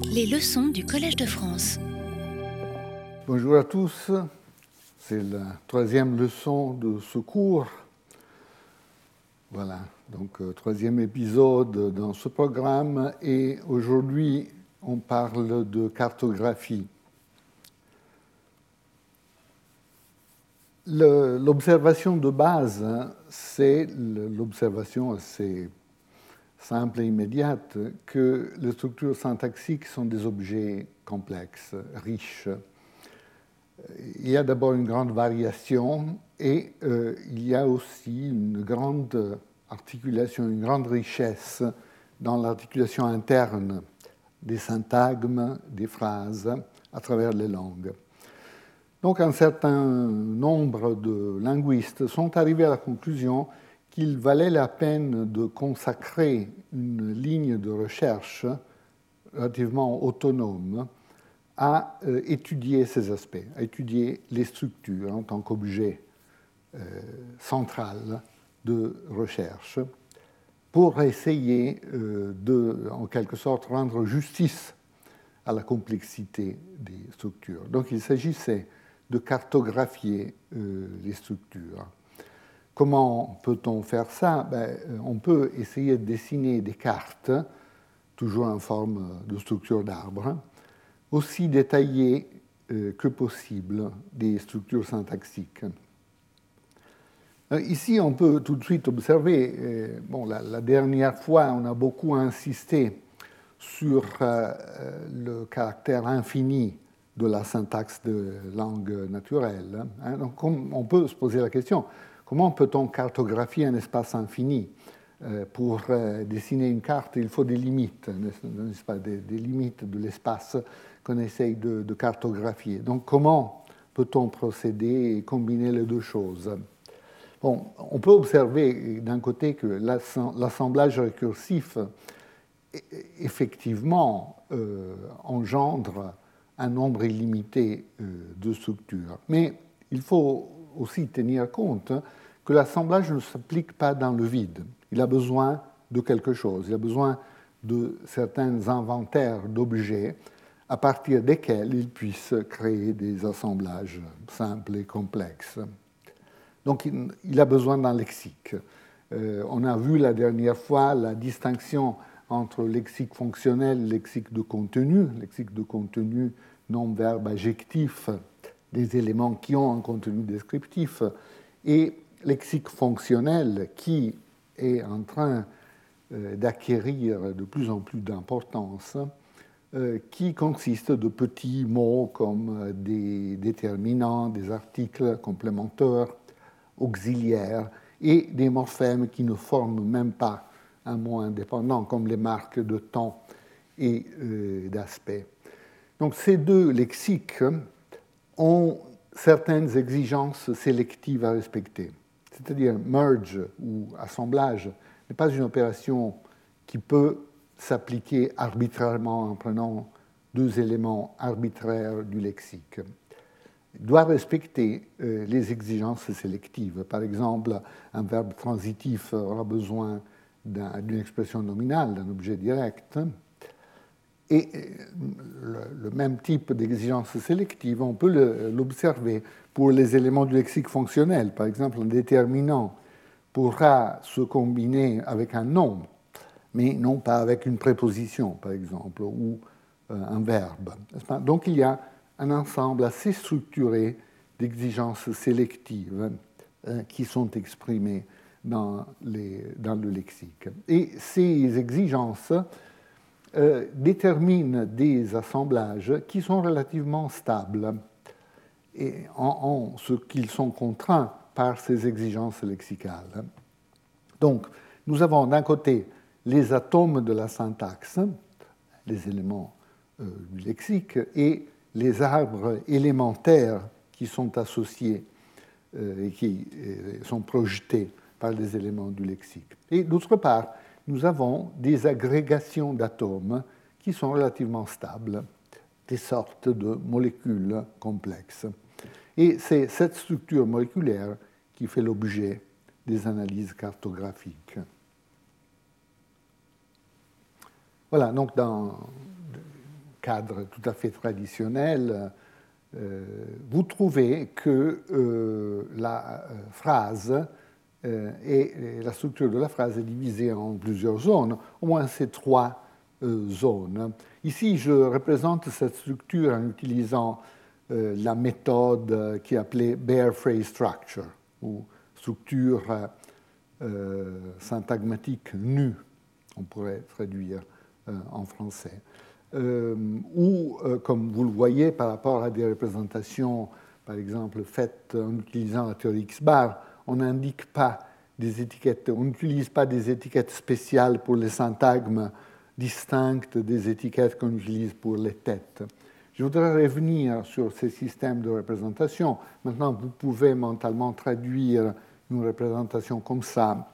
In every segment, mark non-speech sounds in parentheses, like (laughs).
Les leçons du Collège de France. Bonjour à tous, c'est la troisième leçon de ce cours. Voilà, donc euh, troisième épisode dans ce programme et aujourd'hui on parle de cartographie. L'observation de base, hein, c'est l'observation assez simple et immédiate que les structures syntaxiques sont des objets complexes, riches. Il y a d'abord une grande variation et euh, il y a aussi une grande articulation, une grande richesse dans l'articulation interne des syntagmes, des phrases à travers les langues. Donc un certain nombre de linguistes sont arrivés à la conclusion qu'il valait la peine de consacrer une ligne de recherche relativement autonome à euh, étudier ces aspects, à étudier les structures en tant qu'objet euh, central de recherche, pour essayer euh, de, en quelque sorte, rendre justice à la complexité des structures. Donc il s'agissait de cartographier les structures. Comment peut-on faire ça? Ben, euh, On peut essayer de dessiner des cartes, toujours en forme de structure d'arbre, aussi détaillées euh, que possible des structures syntaxiques. Euh, ici, on peut tout de suite observer, bon, la, dernière fois, on a beaucoup insisté sur le caractère infini de la syntaxe de langue naturelle. Hein. donc, on peut se poser la question, Comment peut-on cartographier un espace infini euh, Pour euh, dessiner une carte, il faut des limites, n'est-ce pas, des, limites de l'espace qu'on essaye de, cartographier. Donc comment peut-on procéder et combiner les deux choses? Bon, on peut observer d'un côté que l'assemblage récursif effectivement euh, engendre un nombre illimité de structures. Mais il faut aussi tenir compte que l'assemblage ne s'applique pas dans le vide. Il a besoin de quelque chose, il a besoin de certains inventaires d'objets à partir desquels il puisse créer des assemblages simples et complexes. Donc il a besoin d'un lexique. Euh, on a vu la dernière fois la distinction entre lexique fonctionnel et lexique de contenu. Lexique de contenu, nom, verbe, adjectif, des éléments qui ont un contenu descriptif, et lexique fonctionnel qui est en train euh, d'acquérir de plus en plus d'importance, euh, qui consiste de petits mots comme euh, des déterminants, des articles complémentaires, auxiliaires, et des morphèmes qui ne forment même pas un mot indépendant, comme les marques de temps et d'aspect. Donc ces deux lexiques ont certaines exigences sélectives à respecter c'est-à-dire merge ou assemblage, n'est pas une opération qui peut s'appliquer arbitrairement en prenant deux éléments arbitraires du lexique. Il doit respecter euh, les exigences sélectives. Par exemple, un verbe transitif aura besoin d'une expression nominale, d'un objet direct. Et euh, le, même type d'exigence sélective, on peut l'observer pour les éléments du lexique fonctionnel. Par exemple, un déterminant pourra se combiner avec un nom, mais non pas avec une préposition, par exemple, ou euh, un verbe. Donc il y a un ensemble assez structuré d'exigences sélectives euh, qui sont exprimées dans, le lexique. Et ces exigences euh, déterminent des assemblages qui sont relativement stables et en, ce qu'ils sont contraints par ces exigences lexicales. Donc, nous avons d'un côté les atomes de la syntaxe, les éléments euh, du lexique, et les arbres élémentaires qui sont associés euh, et qui sont projetés par les éléments du lexique. Et d'autre part, nous avons des agrégations d'atomes qui sont relativement stables, des sortes de molécules complexes. Et c'est cette structure moléculaire qui fait l'objet des analyses cartographiques. Voilà, donc dans cadre tout à fait traditionnel, vous trouvez que la phrase et la structure de la phrase est divisée en plusieurs zones, au moins ces trois zones. Ici, je représente cette structure en utilisant la méthode qui est appelée Bare Phrase Structure, ou structure syntagmatique nue on pourrait traduire euh, en français. Euh, ou, euh, comme vous le voyez, par rapport à des représentations, par exemple, faites en utilisant la théorie X-bar, on n'indique pas des étiquettes, on n'utilise pas des étiquettes spéciales pour les syntagmes distinctes des étiquettes qu'on utilise pour les têtes. Je voudrais revenir sur ces systèmes de représentation. Maintenant, vous pouvez mentalement traduire une représentation comme ça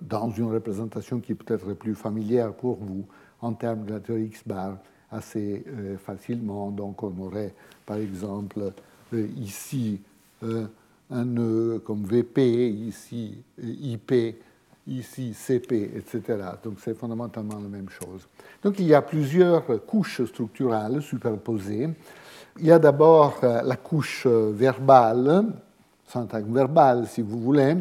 dans une représentation qui est peut-être plus familière pour vous en termes de la théorie X-bar assez euh, facilement. Donc on aurait par exemple euh, ici euh, un nœud comme VP, ici IP, ici CP, etc. Donc c'est fondamentalement la même chose. Donc il y a plusieurs couches structurales superposées. Il y a d'abord la couche verbale, syntagme verbale si vous voulez,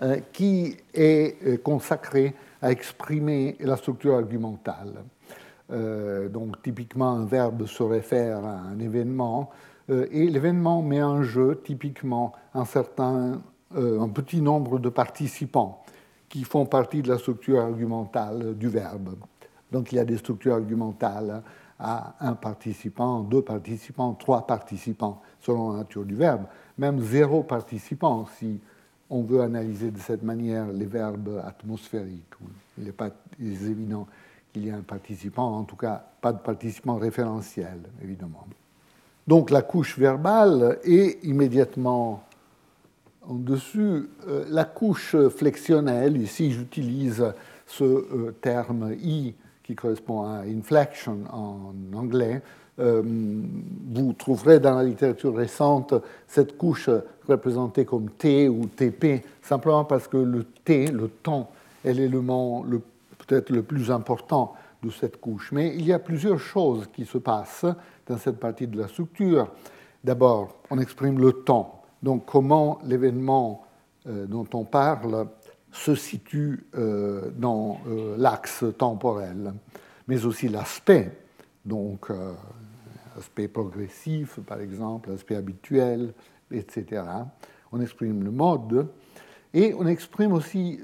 euh, qui est euh, consacré à exprimer la structure argumentale. Euh, donc typiquement, un verbe se réfère à un événement, et l'événement met en jeu typiquement un, certain, un petit nombre de participants qui font partie de la structure argumentale du verbe. Donc il y a des structures argumentales à un participant, deux participants, trois participants, selon la nature du verbe, même zéro participant si on veut analyser de cette manière les verbes atmosphériques. Il n'est pas évident qu'il y ait un participant, en tout cas pas de participant référentiel, évidemment. Donc la couche verbale est immédiatement en dessus euh, la couche flexionnelle. Ici, j'utilise ce euh, terme I qui correspond à inflection en anglais, euh, vous trouverez dans la littérature récente cette couche représentée comme T ou TP, simplement parce que le T, le temps, est l'élément peut-être le plus important de cette couche. Mais il y a plusieurs choses qui se passent dans cette partie de la structure. D'abord, on exprime le temps, donc comment l'événement euh, dont on parle se situe euh, dans l'axe temporel, mais aussi l'aspect, donc aspect progressif, par exemple, aspect habituel, etc. On exprime le mode et on exprime aussi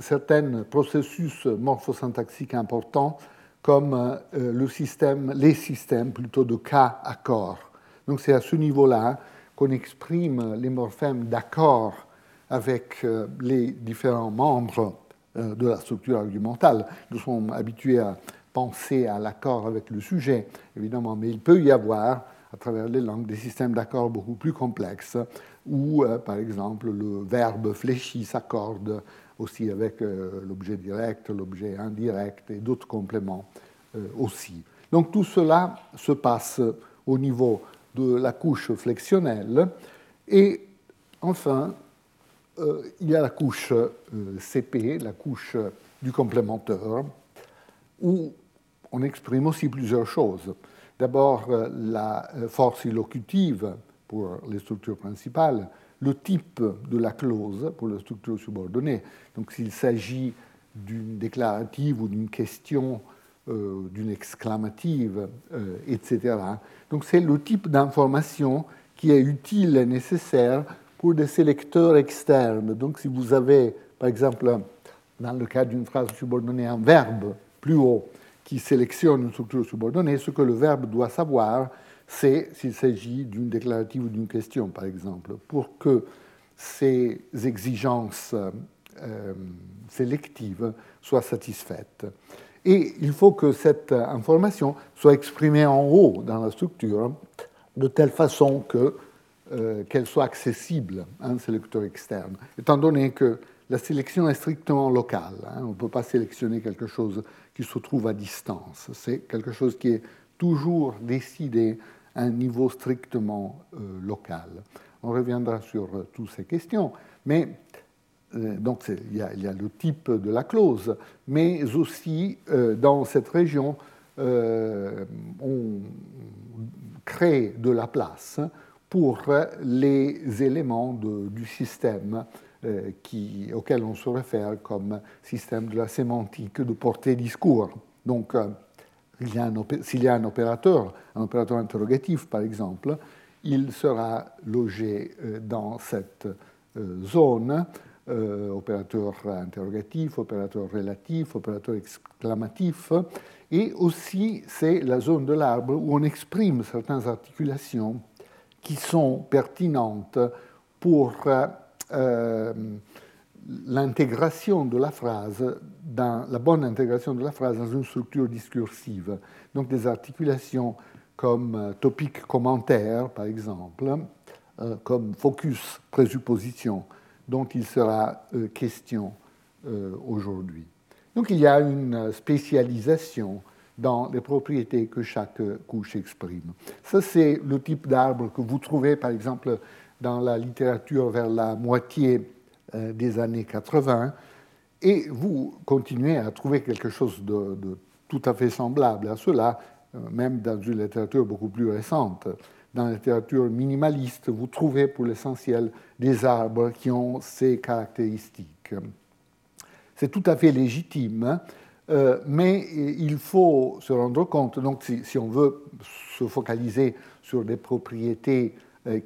certains processus morphosyntaxiques importants comme euh, le système, les systèmes plutôt de cas accord. Donc c'est à ce niveau-là qu'on exprime les morphèmes d'accord avec euh, les différents membres euh, de la structure argumentale. Nous sommes habitués à penser à l'accord avec le sujet, évidemment, mais il peut y avoir, à travers les langues, des systèmes d'accords beaucoup plus complexes, où, par exemple, le verbe fléchi s'accorde aussi avec euh, l'objet direct, l'objet indirect et d'autres compléments euh, aussi. Donc tout cela se passe au niveau de la couche flexionnelle. Et enfin, il y a la couche CP, la couche du complémentaire, où on exprime aussi plusieurs choses. D'abord, euh, la euh, force illocutive pour les structures principales, le type de la clause pour la structure subordonnée. Donc, s'il s'agit d'une déclarative ou d'une question, euh, d'une exclamative, etc. Donc, c'est le type d'information qui est utile et nécessaire pour des sélecteurs externes. Donc, si vous avez, par exemple, dans le cas d'une phrase subordonnée, un verbe plus haut qui sélectionne une structure subordonnée, ce que le verbe doit savoir, c'est s'il s'agit d'une déclarative ou d'une question, par exemple, pour que ces exigences euh, sélectives soient satisfaites. Et il faut que cette information soit exprimée en haut dans la structure, de telle façon que, euh, qu'elle soit accessible à un sélecteur externe, étant donné que la sélection est strictement locale. Hein. on ne peut pas sélectionner quelque chose qui se trouve à distance. C'est quelque chose qui est toujours décidé un niveau strictement euh, local. On reviendra sur euh, toutes ces questions, mais euh, donc il y, a, le type de la clause, mais aussi dans cette région, crée de la place pour les éléments du système qui, auquel on se réfère comme système de la sémantique de portée discours. Donc, s'il y a un opérateur, un opérateur interrogatif par exemple, il sera logé dans cette zone euh, opérateur interrogatif, opérateur relatif, opérateur exclamatif. Et aussi, c'est la zone de l'arbre où on exprime certaines articulations qui sont pertinentes pour euh, l'intégration de la phrase, dans, la bonne intégration de la phrase dans une structure discursive. Donc des articulations comme euh, topic commentaire, par exemple, comme focus présupposition, dont il sera euh, question euh, aujourd'hui. Donc il y a une spécialisation dans les propriétés que chaque couche exprime. Ça, c'est le type d'arbre que vous trouvez, par exemple, dans la littérature vers la moitié euh, des années 80, et vous continuez à trouver quelque chose de, tout à fait semblable à cela, même dans une littérature beaucoup plus récente dans la littérature minimaliste, vous trouvez pour l'essentiel des arbres qui ont ces caractéristiques. C'est tout à fait légitime, euh, mais il faut se rendre compte, donc si, on veut se focaliser sur des propriétés euh,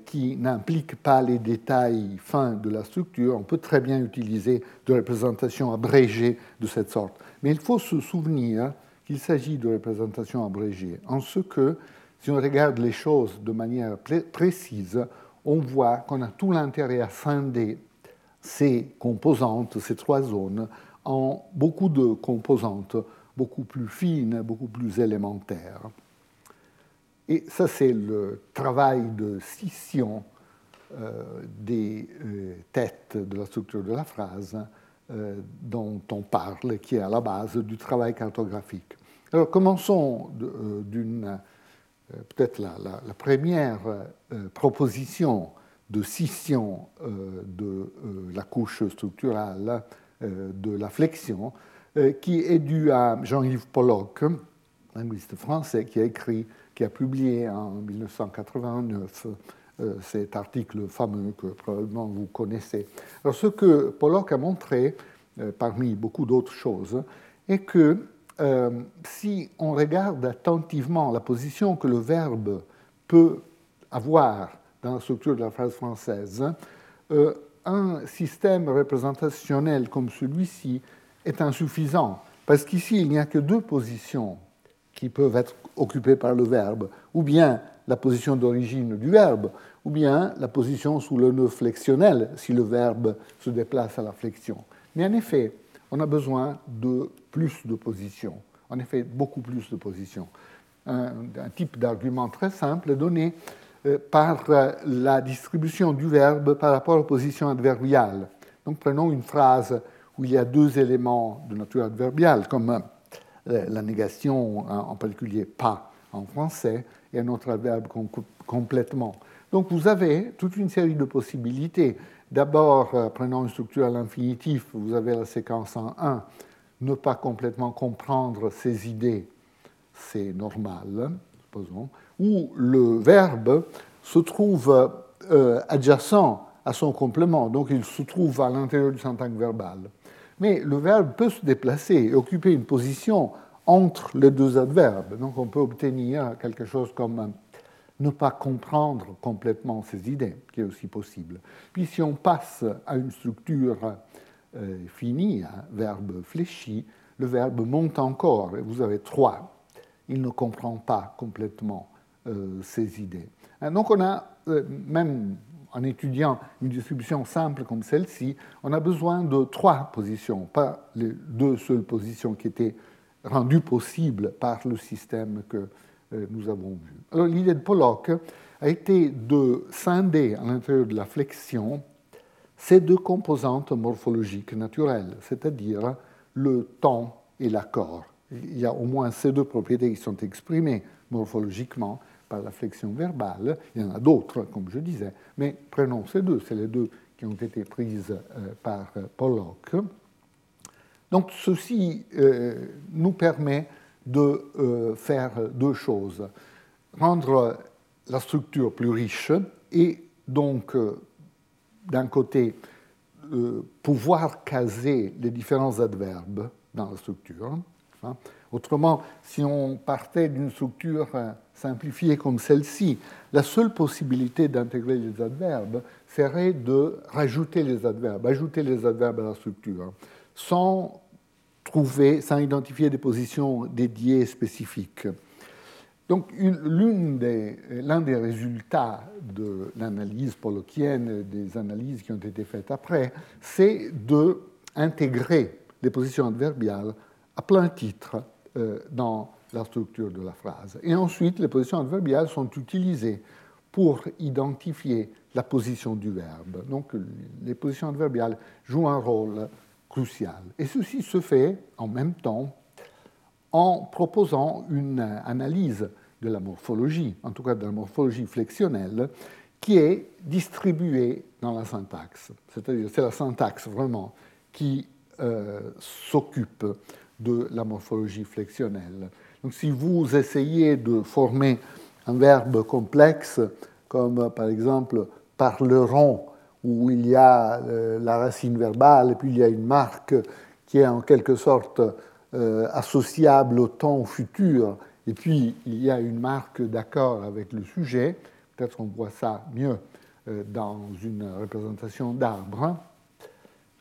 qui n'impliquent pas les détails fins de la structure, on peut très bien utiliser de représentations abrégées de cette sorte. Mais il faut se souvenir qu'il s'agit de représentations abrégées, en ce que si on regarde les choses de manière précise, on voit qu'on a tout l'intérêt à scinder ces composantes, ces trois zones, en beaucoup de composantes beaucoup plus fines, beaucoup plus élémentaires. Et ça, c'est le travail de scission euh, des euh, têtes de la structure de la phrase euh, dont on parle, qui est à la base du travail cartographique. Alors, commençons d'une peut-être la, première euh, proposition de scission de la couche structurale de la flexion, qui est due à Jean-Yves Pollock, linguiste français, qui a écrit, qui a publié en 1989 cet article fameux que probablement vous connaissez. Alors, ce que Pollock a montré, parmi beaucoup d'autres choses, est que euh, si on regarde attentivement la position que le verbe peut avoir dans la structure de la phrase française, euh, un système représentationnel comme celui-ci est insuffisant, parce qu'ici, il n'y a que deux positions qui peuvent être occupées par le verbe, ou bien la position d'origine du verbe, ou bien la position sous le nœud flexionnel, si le verbe se déplace à la flexion. Mais en effet, on a besoin de plus de positions. En effet, beaucoup plus de positions. Un, type d'argument très simple est donné euh, par euh, la distribution du verbe par rapport aux positions adverbiales. Donc prenons une phrase où il y a deux éléments de nature adverbiale, comme la négation, en particulier pas en français, et un autre adverbe complètement. Donc vous avez toute une série de possibilités. D'abord, prenons une structure à l'infinitif, vous avez la séquence en 1 ne pas complètement comprendre ses idées, c'est normal, supposons, ou le verbe se trouve euh, adjacent à son complément, donc il se trouve à l'intérieur du syntagme verbal. Mais le verbe peut se déplacer et occuper une position entre les deux adverbes. Donc on peut obtenir quelque chose comme ne pas comprendre complètement ses idées, qui est aussi possible. Puis si on passe à une structure euh, fini, un verbe fléchi, le verbe monte encore, vous avez trois. Il ne comprend pas complètement euh, ces idées. donc on a, euh, même en étudiant une distribution simple comme celle-ci, on a besoin de trois positions, pas les deux seules positions qui étaient rendues possibles par le système que nous avons vu. Alors l'idée de Pollock a été de scinder à l'intérieur de la flexion ces deux composantes morphologiques naturelles, c'est-à-dire le temps et l'accord. Il y a au moins ces deux propriétés qui sont exprimées morphologiquement par la flexion verbale. Il y en a d'autres, comme je disais, mais prenons ces deux, c'est les deux qui ont été prises euh, par euh, Pollock. Donc ceci euh, nous permet de faire deux choses. Rendre la structure plus riche et donc, d'un côté, pouvoir caser les différents adverbes dans la structure. Hein. Autrement, si on partait d'une structure simplifiée comme celle-ci, la seule possibilité d'intégrer les adverbes serait de rajouter les adverbes, ajouter les adverbes à la structure, sans trouver, sans identifier des positions dédiées spécifiques. Donc, l'un des, résultats de l'analyse pollokienne, des analyses qui ont été faites après, c'est d'intégrer les positions adverbiales à plein titre euh, dans la structure de la phrase. Et ensuite, les positions adverbiales sont utilisées pour identifier la position du verbe. Donc, les positions adverbiales jouent un rôle crucial. Et ceci se fait en même temps en proposant une analyse de la morphologie, en tout cas de la morphologie flexionnelle, qui est distribuée dans la syntaxe. C'est-à-dire, c'est la syntaxe vraiment qui euh, s'occupe de la morphologie flexionnelle. Donc, si vous essayez de former un verbe complexe, comme par exemple parleront, où il y a euh, la racine verbale et puis il y a une marque qui est en quelque sorte euh, associable au temps futur, et puis il y a une marque d'accord avec le sujet, peut-être qu'on voit ça mieux euh, dans une représentation d'arbre.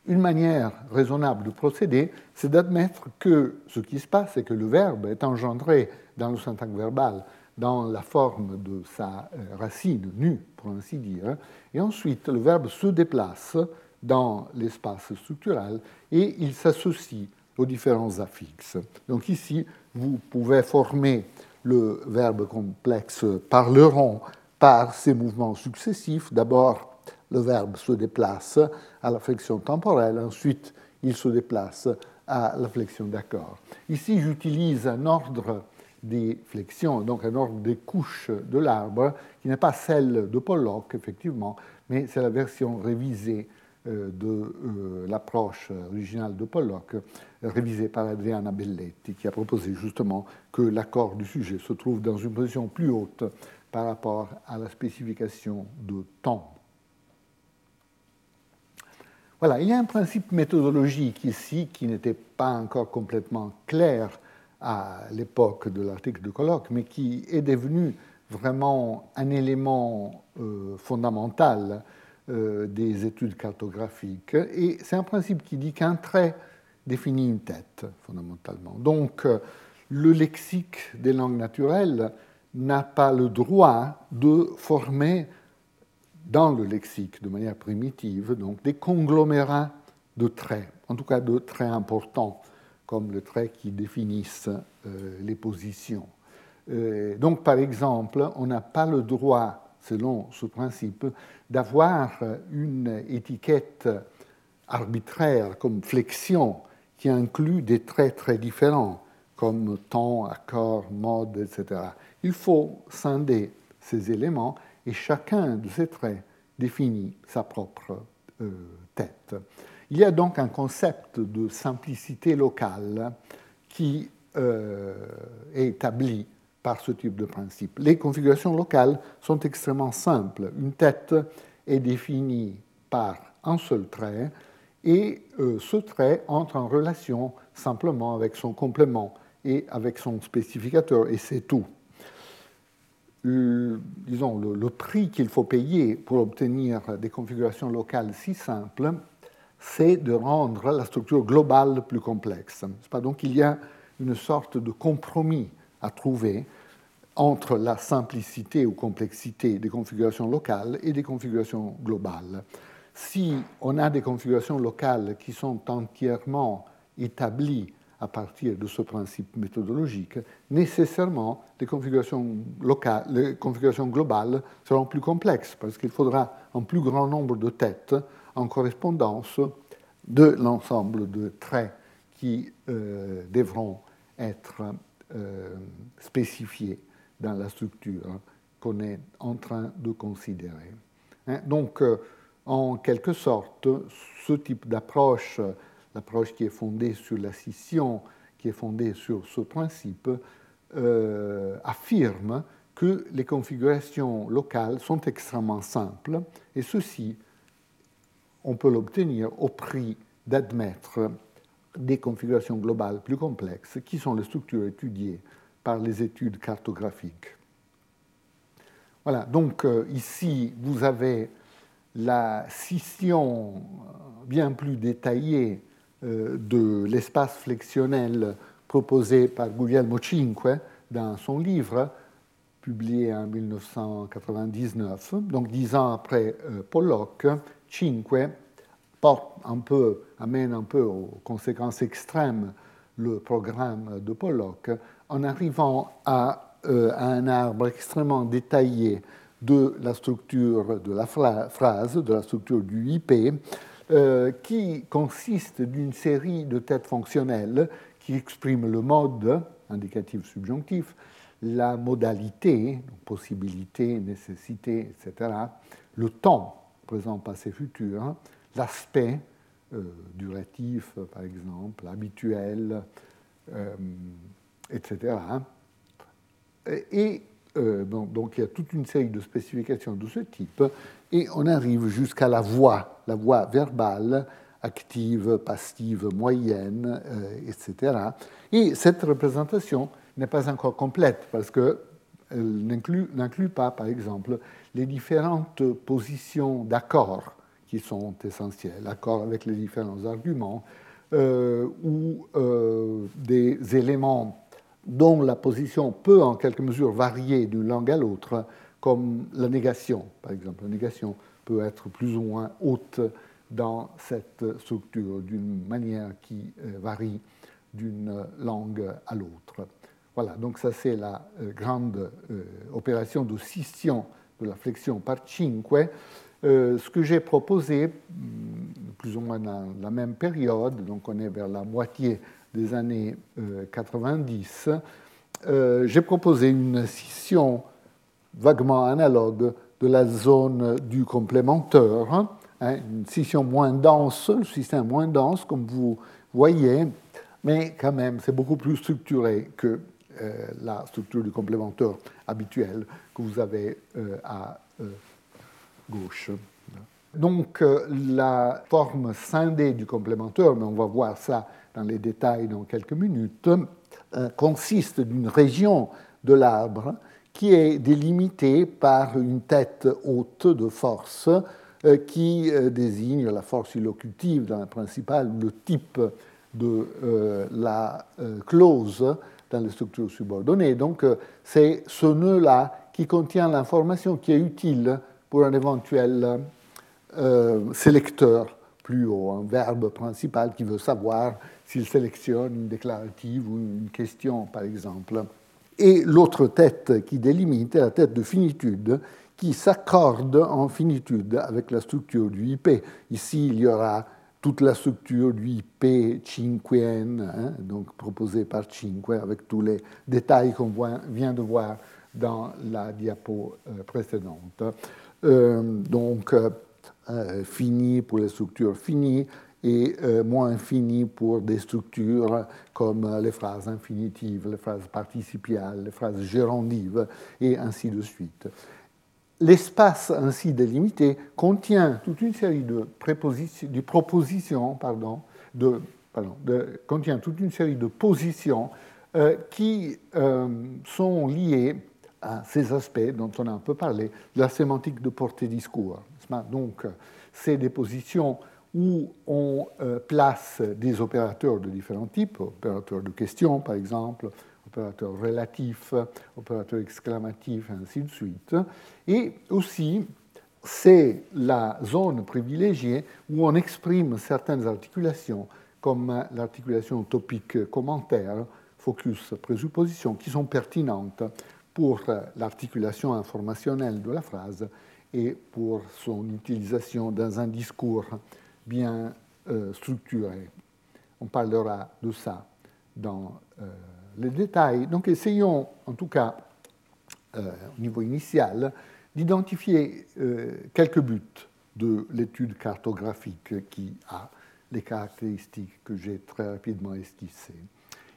Une manière raisonnable de procéder, c'est d'admettre que ce qui se passe, c'est que le verbe est engendré dans le syntaxe verbal dans la forme de sa euh, racine nue, pour ainsi dire, et ensuite le verbe se déplace dans l'espace structural et il s'associe aux différents affixes. Donc ici, vous pouvez former le verbe complexe parleront par ces mouvements successifs. D'abord, le verbe se déplace à la flexion temporelle, ensuite il se déplace à la flexion d'accord. Ici, j'utilise un ordre des flexions, donc un ordre des couches de l'arbre, qui n'est pas celle de Pollock, effectivement, mais c'est la version révisée euh, de euh, l'approche originale de Pollock, révisée par Adriana Belletti, qui a proposé justement que l'accord du sujet se trouve dans une position plus haute par rapport à la spécification de temps. Voilà, il y a un principe méthodologique ici qui n'était pas encore complètement clair à l'époque de l'article de colloque, mais qui est devenu vraiment un élément euh, fondamental euh, des études cartographiques. Et c'est un principe qui dit qu'un trait définit une tête, fondamentalement. Donc, euh, le lexique des langues naturelles n'a pas le droit de former dans le lexique, de manière primitive, donc des conglomérats de traits, en tout cas de traits importants, comme le trait qui définissent euh, les positions. donc, par exemple, on n'a pas le droit selon ce principe, d'avoir une étiquette arbitraire comme flexion qui inclut des traits très différents comme temps, accord, mode, etc. Il faut scinder ces éléments et chacun de ces traits définit sa propre euh, tête. Il y a donc un concept de simplicité locale qui euh, est établi par ce type de principe. Les configurations locales sont extrêmement simples. Une tête est définie par un seul trait et euh, ce trait entre en relation simplement avec son complément et avec son spécificateur, et c'est tout. Disons, le, prix qu'il faut payer pour obtenir des configurations locales si simples, c'est de rendre la structure globale plus complexe. Donc il y a une sorte de compromis à trouver entre la simplicité ou complexité des configurations locales et des configurations globales. Si on a des configurations locales qui sont entièrement établies à partir de ce principe méthodologique, nécessairement les configurations, locales, les configurations globales seront plus complexes parce qu'il faudra un plus grand nombre de têtes en correspondance de l'ensemble de traits qui euh, devront être euh, spécifiés dans la structure qu'on est en train de considérer. Hein, donc, euh, en quelque sorte, ce type d'approche, l'approche qui est fondée sur la scission, qui est fondée sur ce principe, euh, affirme que les configurations locales sont extrêmement simples, et ceci, on peut l'obtenir au prix d'admettre des configurations globales plus complexes, qui sont les structures étudiées par les études cartographiques. Voilà, donc euh, ici, vous avez la scission bien plus détaillée euh, de l'espace flexionnel proposé par Guglielmo Cinque dans son livre, publié en 1999. Donc dix ans après euh, Pollock, Cinque un peu, amène un peu aux conséquences extrêmes le programme de Pollock en arrivant à, euh, un arbre extrêmement détaillé de la structure de la phrase, de la structure du IP, euh, qui consiste d'une série de têtes fonctionnelles qui expriment le mode, indicatif subjonctif, la modalité, possibilité, nécessité, etc., le temps, présent, passé, futur, l'aspect, euh, duratif par exemple, habituel, euh, etc. Et euh, donc il y a toute une série de spécifications de ce type, et on arrive jusqu'à la voix, la voix verbale, active, passive, moyenne, etc. Et cette représentation n'est pas encore complète parce qu'elle n'inclut pas, par exemple, les différentes positions d'accord qui sont essentielles, accords avec les différents arguments, euh, ou euh, des éléments dont la position peut en quelque mesure varier d'une langue à l'autre, comme la négation, par exemple. La négation peut être plus ou moins haute dans cette structure d'une manière qui euh, varie d'une langue à l'autre. Voilà, donc ça c'est la euh, grande euh, opération de scission de la flexion par cinque. Euh, ce que j'ai proposé, mm, plus ou moins dans la même période, donc on est vers la moitié des années 90, j'ai proposé une scission vaguement analogue de la zone du complémentaire, hein, une scission moins dense, le système moins dense, comme vous voyez, mais quand même, c'est beaucoup plus structuré que euh, la structure du complémentaire habituel que vous avez euh, à euh, gauche. Donc la forme scindée du complémentaire, mais on va voir ça dans les détails dans quelques minutes, consiste d'une région de l'arbre qui est délimitée par une tête haute de force qui désigne la force illocutive dans la principale, le type de la clause dans les structures subordonnées. Donc, euh, c'est ce nœud-là qui contient l'information qui est utile pour un éventuel euh, sélecteur plus haut, un verbe principal qui veut savoir s'il sélectionne une déclarative ou une question, par exemple. Et l'autre tête qui délimite est la tête de finitude, qui s'accorde en finitude avec la structure du IP. Ici, il y aura toute la structure du IP cinqueen, hein, donc proposée par Cinque, avec tous les détails qu'on vient de voir dans la diapo euh, précédente. Euh, donc, euh, fini pour les structures finies et moins fini pour des structures comme les phrases infinitives, les phrases participiales, les phrases gérondives, et ainsi de suite. L'espace ainsi délimité contient toute une série de, propositions, pardon, de, contient toute une série de positions euh, qui euh, sont liées à ces aspects dont on a un peu parlé, la sémantique de portée discours. Donc, c'est des positions où on euh, place des opérateurs de différents types, opérateurs de question par exemple, opérateur relatif, opérateur exclamatif, ainsi de suite. Et aussi, c'est la zone privilégiée où on exprime certaines articulations, comme l'articulation topique commentaire, focus, présupposition, qui sont pertinentes pour l'articulation informationnelle de la phrase et pour son utilisation dans un discours bien euh, structuré. On parlera de ça dans euh, les détails. Donc essayons, en tout cas euh, au niveau initial, d'identifier euh, quelques buts de l'étude cartographique qui a les caractéristiques que j'ai très rapidement esquissées.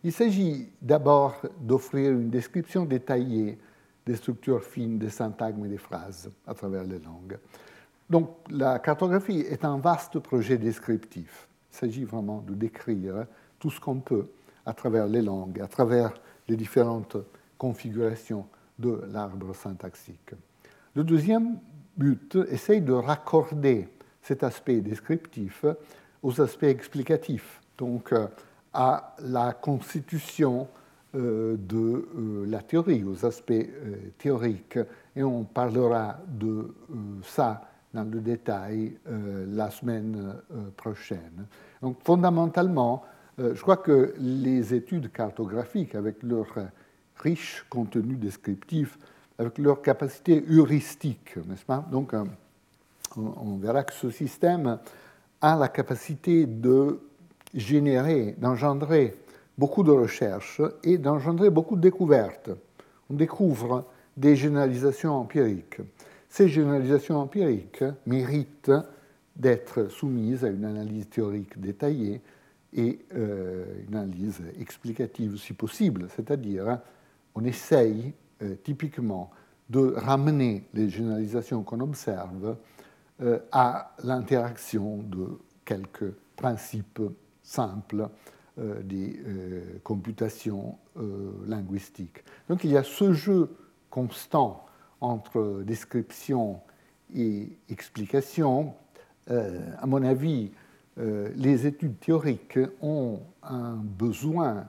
Il s'agit d'abord d'offrir une description détaillée des structures fines, des syntagmes et des phrases à travers les langues. Donc la cartographie est un vaste projet descriptif. Il s'agit vraiment de décrire tout ce qu'on peut à travers les langues, à travers les différentes configurations de l'arbre syntaxique. Le deuxième but essaye de raccorder cet aspect descriptif aux aspects explicatifs, donc euh, à la constitution euh, de euh, la théorie, aux aspects théoriques. Et on parlera de ça dans le détail la semaine prochaine. Donc fondamentalement, je crois que les études cartographiques, avec leur riche contenu descriptif, avec leur capacité heuristique, n'est-ce pas? Donc on verra que ce système a la capacité de générer, d'engendrer beaucoup de recherches et d'engendrer beaucoup de découvertes. On découvre des généralisations empiriques. Ces généralisations empiriques méritent d'être soumises à une analyse théorique détaillée et euh, une analyse explicative si possible, c'est-à-dire on essaye euh, typiquement de ramener les généralisations qu'on observe euh, à l'interaction de quelques principes simples des computations linguistiques. Donc il y a ce jeu constant entre description et explication. à mon avis, les études théoriques ont un besoin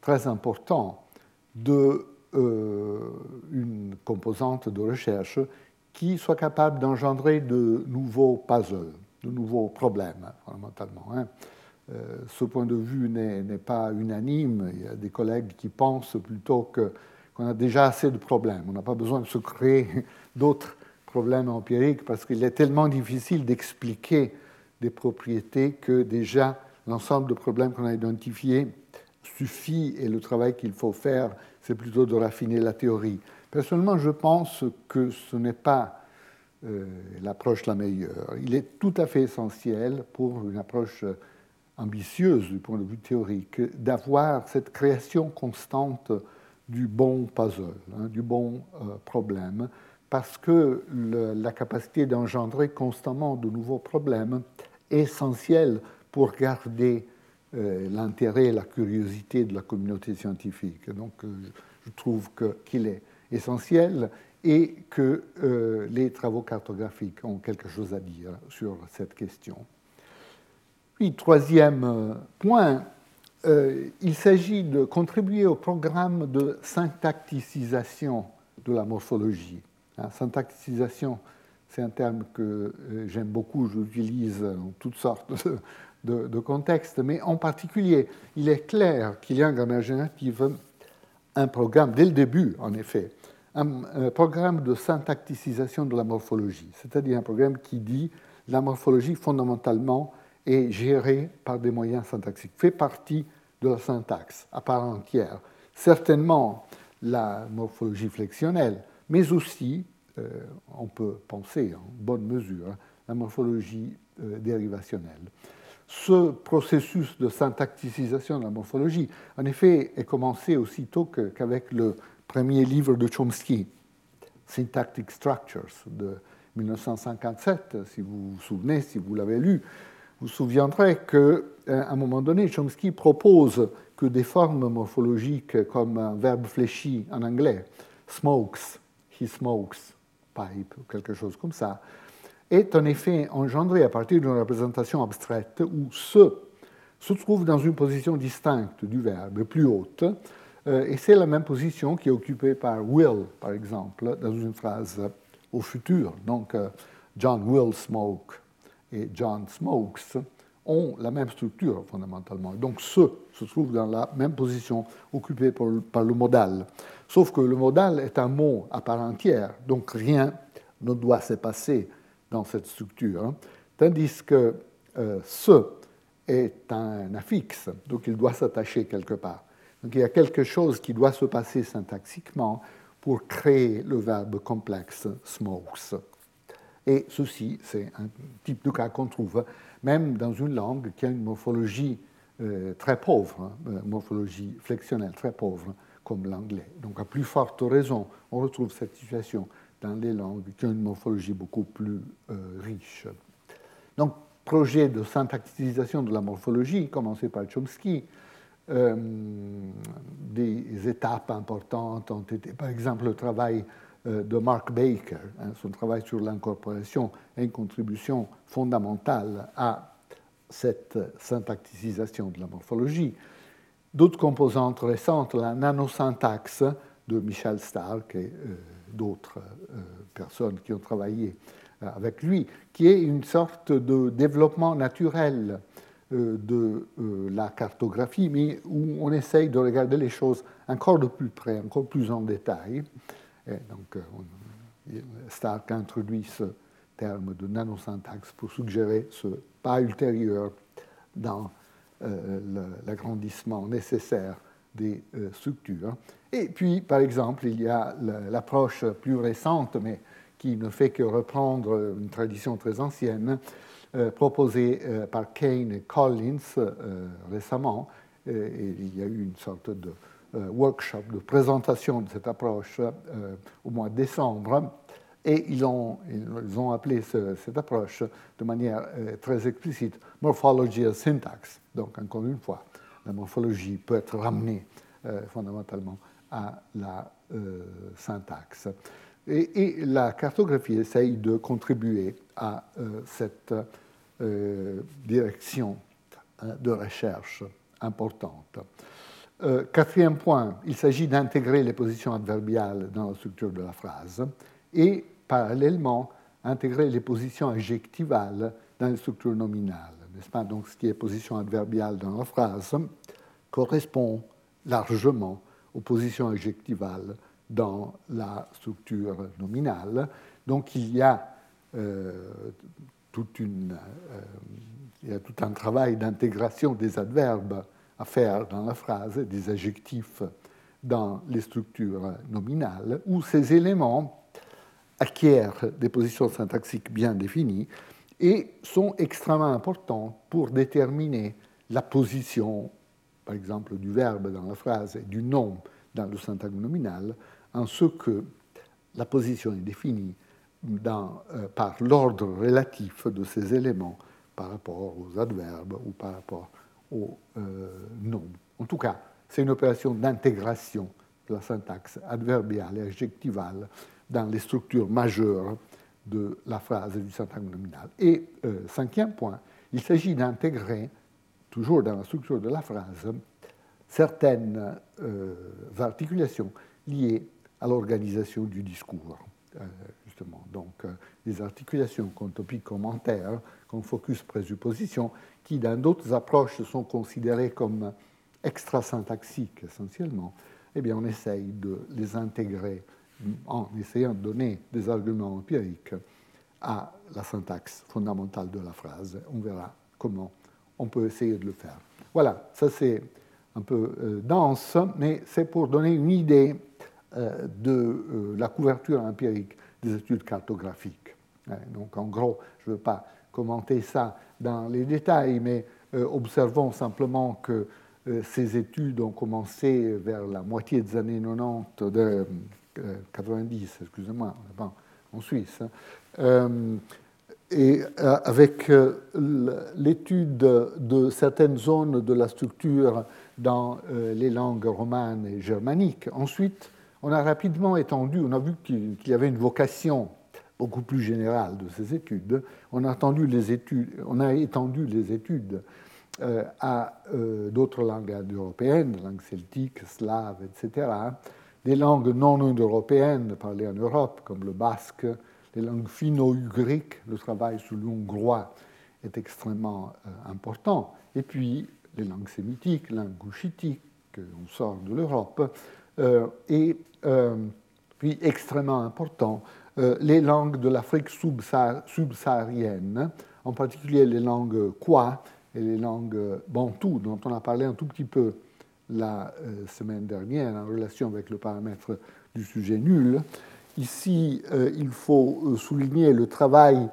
très important de une composante de recherche qui soit capable d'engendrer de nouveaux puzzles, de nouveaux problèmes, fondamentalement. Hein. Euh, ce point de vue n'est pas unanime. Il y a des collègues qui pensent plutôt qu'on a déjà assez de problèmes. On n'a pas besoin de se créer (laughs) d'autres problèmes empiriques parce qu'il est tellement difficile d'expliquer des propriétés que déjà l'ensemble de problèmes qu'on a identifiés suffit et le travail qu'il faut faire, c'est plutôt de raffiner la théorie. Personnellement, je pense que ce n'est pas euh, l'approche la meilleure. Il est tout à fait essentiel pour une approche ambitieuse du point de vue théorique d'avoir cette création constante du bon puzzle, hein, du bon euh, problème, parce que la capacité d'engendrer constamment de nouveaux problèmes est essentielle pour garder euh, l'intérêt et la curiosité de la communauté scientifique. Donc, je trouve qu'il est essentiel et que euh, les travaux cartographiques ont quelque chose à dire sur cette question. Puis, troisième euh, point, euh, il s'agit de contribuer au programme de syntacticisation de la morphologie. Hein, syntacticisation, c'est un terme que j'aime beaucoup, j'utilise dans toutes sortes de, contextes, mais en particulier, il est clair qu'il y a en grammaire générative un programme, dès le début en effet, un, programme de syntacticisation de la morphologie, c'est-à-dire un programme qui dit la morphologie fondamentalement est gérée par des moyens syntaxiques, fait partie de la syntaxe à part entière. Certainement la morphologie flexionnelle, mais aussi, euh, on peut penser en bonne mesure, la morphologie euh, dérivationnelle. Ce processus de syntacticisation de la morphologie, en effet, est commencé aussitôt qu'avec le premier livre de Chomsky, Syntactic Structures, de 1957, si vous vous souvenez, si vous l'avez lu, vous vous souviendrez qu'à euh, un moment donné, Chomsky propose que des formes morphologiques comme un verbe fléchi en anglais, smokes, he smokes, pipe, ou quelque chose comme ça, est en effet engendré à partir d'une représentation abstraite où ce se trouve dans une position distincte du verbe, plus haute, euh, et c'est la même position qui est occupée par will, par exemple, dans une phrase au futur. Donc, euh, John will smoke et John smokes ont la même structure fondamentalement. Donc, ce se trouve dans la même position occupée par le modal. Sauf que le modal est un mot à part entière, donc rien ne doit se passer dans cette structure. Hein. Tandis que euh, ce est un affixe, donc il doit s'attacher quelque part. Donc il y a quelque chose qui doit se passer syntaxiquement pour créer le verbe complexe smokes. Et ceci, c'est un type de cas qu'on trouve même dans une langue qui a une morphologie euh, très pauvre, hein, une morphologie flexionnelle très pauvre, comme l'anglais. Donc à plus forte raison, on retrouve cette situation dans les langues qui ont une morphologie beaucoup plus riche. Donc projet de syntactisation de la morphologie, commencé par Chomsky, euh, des étapes importantes ont été, par exemple, le travail euh, de Mark Baker, hein, son travail sur l'incorporation est une contribution fondamentale à cette syntactisation de la morphologie. D'autres composantes récentes, la nanosyntaxe de Michel Stark et euh, d'autres personnes qui ont travaillé avec lui, qui est une sorte de développement naturel euh, de euh, la cartographie, mais où on essaye de regarder les choses encore de plus près, encore plus en détail. Donc, euh, Stark introduit ce terme de nanosyntaxe pour suggérer ce pas ultérieur dans l'agrandissement nécessaire des structures. Et puis, par exemple, il y a l'approche plus récente, mais qui ne fait que reprendre une tradition très ancienne, euh, proposée euh, par Kane et Collins euh, récemment. Et il y a eu une sorte de workshop de présentation de cette approche au mois de décembre. Et ils ont, ils ont appelé cette approche de manière très explicite Morphology of Syntax. Donc, encore une fois, la morphologie peut être ramenée fondamentalement à la syntaxe. Et, la cartographie essaye de contribuer à euh, cette euh, direction hein, de recherche importante. Euh, quatrième point, il s'agit d'intégrer les positions adverbiales dans la structure de la phrase et parallèlement intégrer les positions adjectivales dans les structures nominales. N'est-ce pas? Donc ce qui est position adverbiale dans la phrase correspond largement aux positions adjectivales dans la structure nominale. Donc il y a, euh, euh, il y a tout un travail d'intégration des adverbes à faire dans la phrase, des adjectifs dans les structures nominales, où ces éléments acquièrent des positions syntaxiques bien définies et sont extrêmement importants pour déterminer la position, par exemple, du verbe dans la phrase et du nom dans le syntagme nominal, en ce que la position est définie euh, par l'ordre relatif de ces éléments par rapport aux adverbes ou par rapport aux euh, noms. En tout cas, c'est une opération d'intégration de la syntaxe adverbiale et adjectivale dans les structures majeures de la phrase et du syntagme nominal. Et euh, cinquième point, il s'agit d'intégrer, toujours dans la structure de la phrase, certaines articulations liées à l'organisation du discours, euh, justement. Donc, euh, des articulations comme topic commentaire, comme focus présupposition, qui dans d'autres approches sont considérées comme extrasyntaxiques essentiellement, eh bien, on essaye de les intégrer en essayant de donner des arguments empiriques à la syntaxe fondamentale de la phrase. On verra comment on peut essayer de le faire. Voilà, ça c'est un peu euh, dense, mais c'est pour donner une idée euh, de euh, la couverture empirique des études cartographiques. Donc en gros, je ne veux pas commenter ça dans les détails, mais euh, observons simplement que ces études ont commencé vers la moitié des années 90, de, 90, excusez-moi, en Suisse, hein. et avec l'étude de certaines zones de la structure dans les langues romanes et germaniques. Ensuite, on a rapidement étendu, on a vu qu'il y avait une vocation beaucoup plus générale de ces études. On a, étendu les études euh, à euh, d'autres langues européennes, langues celtiques, slaves, etc., des langues non indo-européennes parlées en Europe, comme le basque, les langues finno-ugriques, le travail sur l'hongrois est extrêmement euh, important, et puis les langues sémitiques, langues gouchitiques, on sort de l'Europe, et puis extrêmement important, les langues de l'Afrique subsaharienne, en particulier les langues kwa et les langues bantou, dont on a parlé un tout petit peu la semaine dernière en relation avec le paramètre du sujet nul. Ici, il faut souligner le travail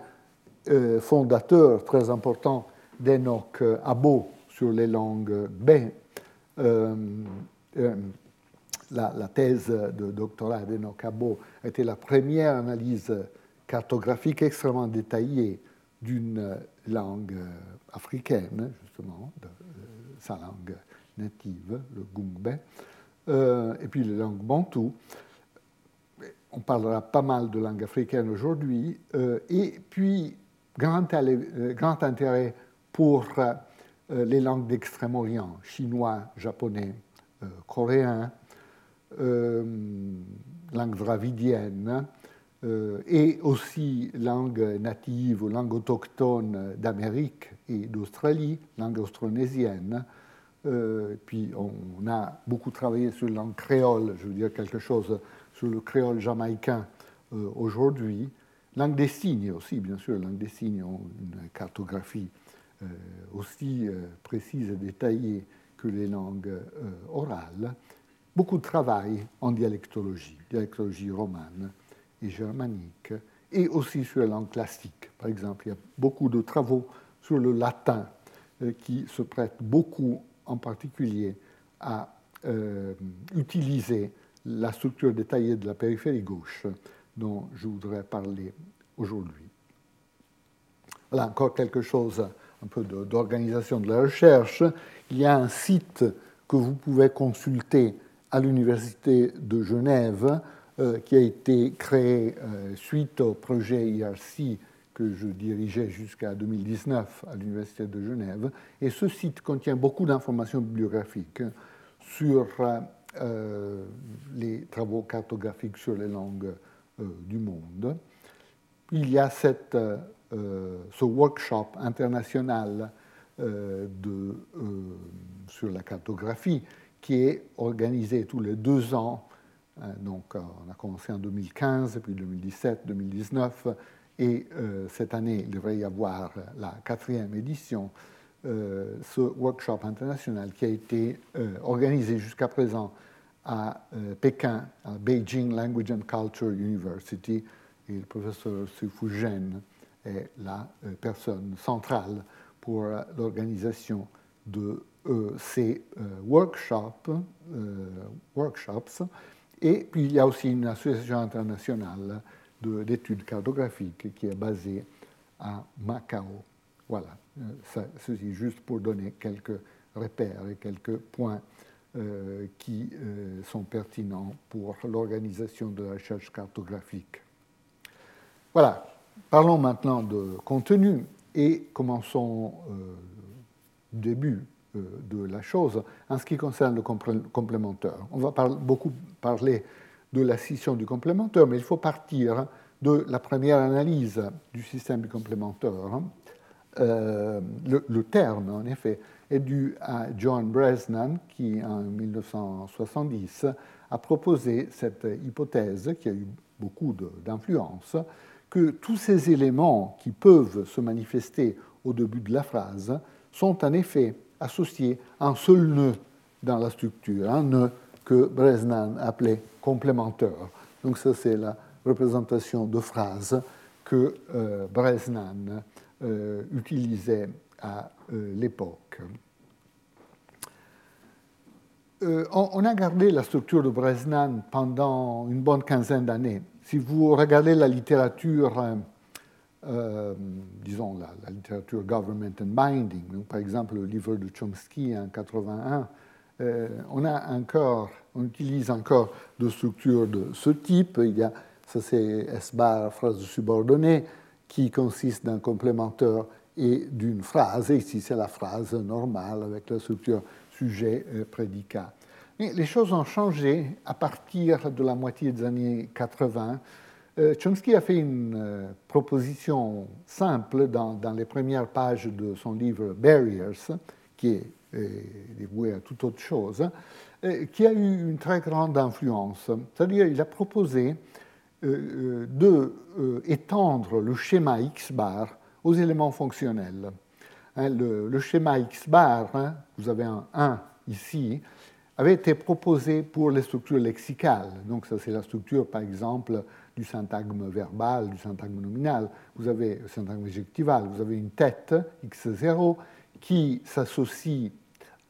fondateur très important d'Enoch Abo sur les langues B la, thèse de doctorat d'Eno Cabo a été la première analyse cartographique extrêmement détaillée d'une langue africaine, justement, de, sa langue native, le Gungbe, et puis les langues bantoues on parlera pas mal de langue africaine aujourd'hui, euh, et puis grand, euh, intérêt pour euh, les langues d'Extrême-Orient, chinois, japonais, coréen, langue dravidienne, et aussi langue native ou langue autochtone d'Amérique et d'Australie, langue austronésienne. puis on a beaucoup travaillé sur la langue créole, je veux dire quelque chose sur le créole jamaïcain euh, aujourd'hui. Langue des signes aussi, bien sûr, langue des signes ont une cartographie euh, aussi euh, précise et détaillée que les langues orales. Beaucoup de travail en dialectologie, dialectologie romane et germanique, et aussi sur la langue classique. Par exemple, il y a beaucoup de travaux sur le latin qui se prêtent beaucoup, en particulier, à utiliser la structure détaillée de la périphérie gauche dont je voudrais parler aujourd'hui. Voilà encore quelque chose, un peu d'organisation de la recherche. Il y a un site que vous pouvez consulter à l'Université de Genève euh, qui a été créé euh, suite au projet IRC que je dirigeais jusqu'à 2019 à l'Université de Genève. Et ce site contient beaucoup d'informations bibliographiques sur euh, les travaux cartographiques sur les langues du monde. Il y a ce workshop international sur la cartographie qui est organisé tous les deux ans. Donc, on a commencé en 2015, puis 2017, 2019, et cette année, il devrait y avoir la quatrième édition. ce workshop international qui a été organisé jusqu'à présent à euh, Pékin, à Beijing Language and Culture University, et le professeur Sifu Zhen est la euh, personne centrale pour euh, l'organisation de ces workshops, workshops. Et puis il y a aussi une association internationale d'études cartographiques qui est basée à Macao. Voilà, ceci juste pour donner quelques repères et quelques points euh, qui euh, sont pertinents pour l'organisation de la recherche cartographique. Voilà, parlons maintenant de contenu et commençons euh, début de la chose en ce qui concerne le complémentaire. On va beaucoup parler de la scission du complémentaire, mais il faut partir de la première analyse du système du complémentaire. le, terme, en effet, est dû à John Bresnan, qui en 1970 a proposé cette hypothèse, qui a eu beaucoup d'influence, que tous ces éléments qui peuvent se manifester au début de la phrase sont en effet associés à un seul nœud dans la structure, un nœud que Bresnan appelait complémentaire. Donc ça, c'est la représentation de phrase que euh, Bresnan euh, utilisait à euh, l'époque. On a gardé la structure de Bresnan pendant une bonne quinzaine d'années. Si vous regardez la littérature, euh, disons la, littérature Government and Binding, par exemple le livre de Chomsky en 81, on, a encore, on utilise encore de structures de ce type. Il y a, ça c'est S-bar, phrase subordonnée, qui consiste d'un complémentaire et d'une phrase. Et ici, c'est la phrase normale avec la structure sujet-prédicat. Mais les choses ont changé à partir de la moitié des années 80. Euh, Chomsky a fait une euh, proposition simple dans, les premières pages de son livre Barriers, qui est dévoué à toute autre chose, euh, qui a eu une très grande influence. C'est-à-dire, il a proposé de étendre le schéma X bar aux éléments fonctionnels. Hein, le, schéma X bar, hein, vous avez un 1 ici, avait été proposé pour les structures lexicales. Donc ça c'est la structure par exemple du syntagme verbal, du syntagme nominal. Vous avez le syntagme adjectival, vous avez une tête x0 qui s'associe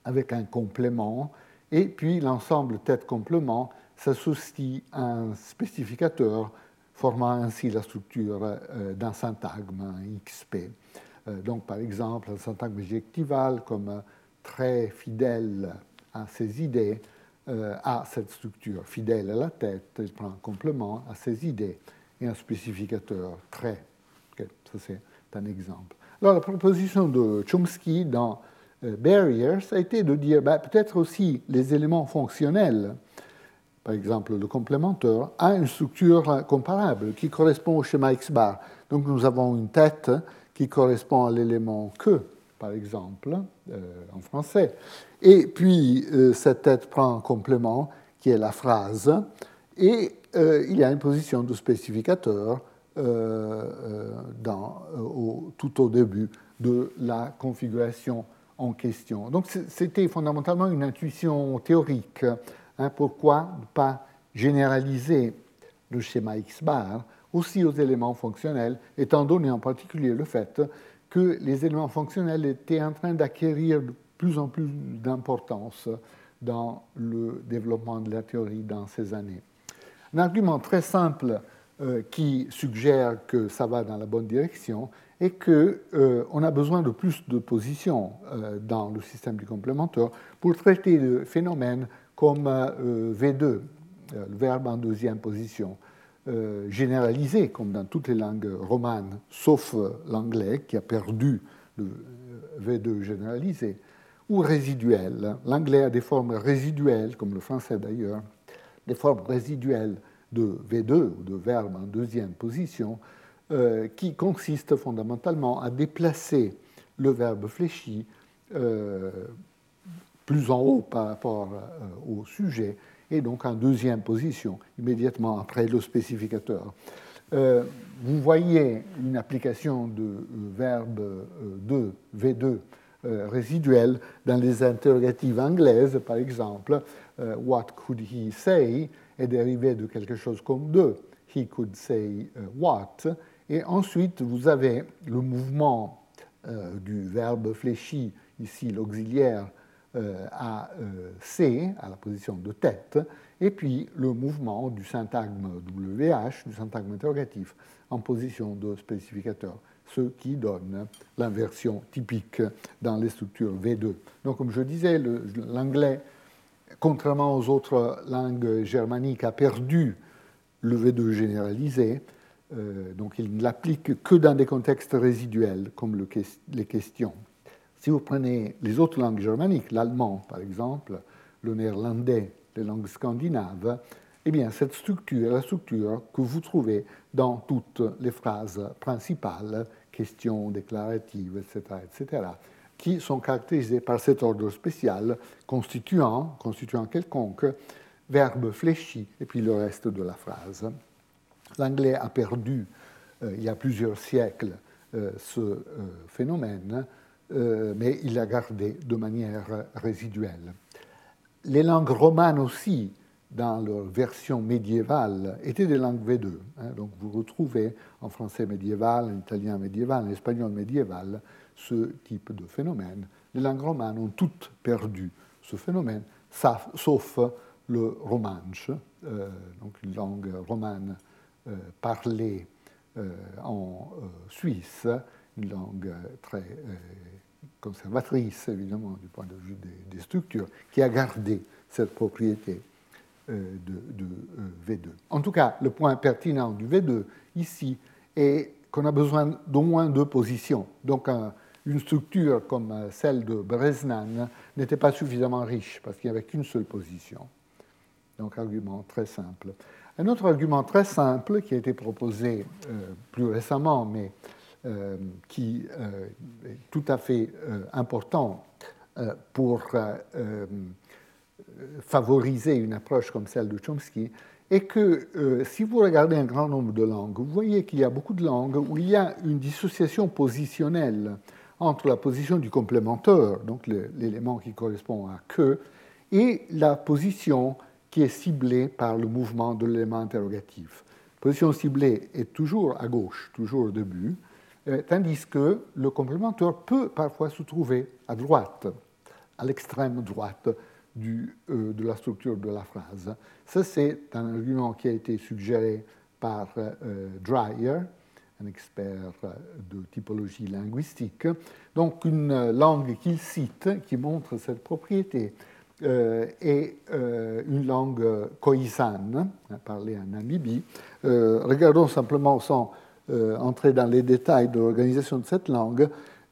avec un complément Et puis l'ensemble tête-complément s'associe à un spécificateur formant ainsi la structure euh, d'un syntagme, un XP. Euh, donc par exemple, un syntagme adjectival comme très fidèle à ses idées euh, a cette structure. Fidèle à la tête, il prend un complément à ses idées et un spécificateur très. ça c'est un exemple. Alors la proposition de Chomsky dans Barriers a été de dire ben, peut-être aussi les éléments fonctionnels par exemple le complémentaire, a une structure comparable qui correspond au schéma X-bar. Donc nous avons une tête qui correspond à l'élément que, par exemple, euh, en français. Et puis euh, cette tête prend un complément qui est la phrase, et euh, il y a une position de spécificateur tout au début de la configuration en question. Donc c'était fondamentalement une intuition théorique Hein, pourquoi ne pas généraliser le schéma X-bar aussi aux éléments fonctionnels, étant donné en particulier le fait que les éléments fonctionnels étaient en train d'acquérir de plus en plus d'importance dans le développement de la théorie dans ces années. Un argument très simple euh, qui suggère que ça va dans la bonne direction est qu'on euh, a besoin de plus de positions euh, dans le système du complémentaire pour traiter le phénomène comme euh, V2, euh, le verbe en deuxième position, euh, généralisé, comme dans toutes les langues romanes, sauf l'anglais qui a perdu le V2 généralisé, ou résiduel. L'anglais a des formes résiduelles, comme le français d'ailleurs, des formes résiduelles de V2 ou de verbe en deuxième position, qui consistent fondamentalement à déplacer le verbe fléchi plus en haut par rapport euh, au sujet, et donc en deuxième position, immédiatement après le spécificateur. Euh, vous voyez une application de euh, verbe 2, V2 résiduel dans les interrogatives anglaises, par exemple. what could he say est dérivé de quelque chose comme 2. He could say what. Et ensuite, vous avez le mouvement du verbe fléchi, ici l'auxiliaire euh, à euh, C, à la position de tête, et puis le mouvement du syntagme WH, du syntagme interrogatif, en position de spécificateur, ce qui donne l'inversion typique dans les structures V2. Donc, comme je disais, l'anglais, contrairement aux autres langues germaniques, a perdu le V2 généralisé, euh, donc il ne l'applique que dans des contextes résiduels, comme le, les questions. Si vous prenez les autres langues germaniques, l'allemand par exemple, le néerlandais, les langues scandinaves, eh bien cette structure est la structure que vous trouvez dans toutes les phrases principales, questions déclaratives, etc., etc., qui sont caractérisées par cet ordre spécial constituant, constituant quelconque, verbe fléchi et puis le reste de la phrase. L'anglais a perdu, euh, il y a plusieurs siècles, euh, ce euh, phénomène euh, mais il l'a gardé de manière résiduelle. Les langues romanes aussi, dans leur version médiévale, étaient des langues V2. Hein. donc vous retrouvez en français médiéval, en italien médiéval, en espagnol médiéval ce type de phénomène. Les langues romanes ont toutes perdu ce phénomène, sauf le romanche, euh, donc une langue romane euh, parlée en Suisse, une langue très conservatrice, évidemment, du point de vue des, structures, qui a gardé cette propriété euh, de, euh, V2. En tout cas, le point pertinent du V2 ici est qu'on a besoin d'au moins deux positions. Donc, une structure comme euh, celle de Bresnan n'était pas suffisamment riche parce qu'il n'y avait qu'une seule position. Donc, argument très simple. Un autre argument très simple qui a été proposé plus récemment, mais euh, qui euh, est tout à fait euh, important pour favoriser une approche comme celle de Chomsky, est que si vous regardez un grand nombre de langues, vous voyez qu'il y a beaucoup de langues où il y a une dissociation positionnelle entre la position du complémentaire, donc l'élément qui correspond à que, et la position qui est ciblée par le mouvement de l'élément interrogatif. La position ciblée est toujours à gauche, toujours au début, tandis que le complémentaire peut parfois se trouver à droite, à l'extrême droite du, de la structure de la phrase. Ça, c'est un argument qui a été suggéré par Dreyer, un expert de typologie linguistique. Donc une langue qu'il cite, qui montre cette propriété, euh, est euh, une langue khoisan, hein, parlée en Namibie. Euh, regardons simplement, sans entrer dans les détails de l'organisation de cette langue,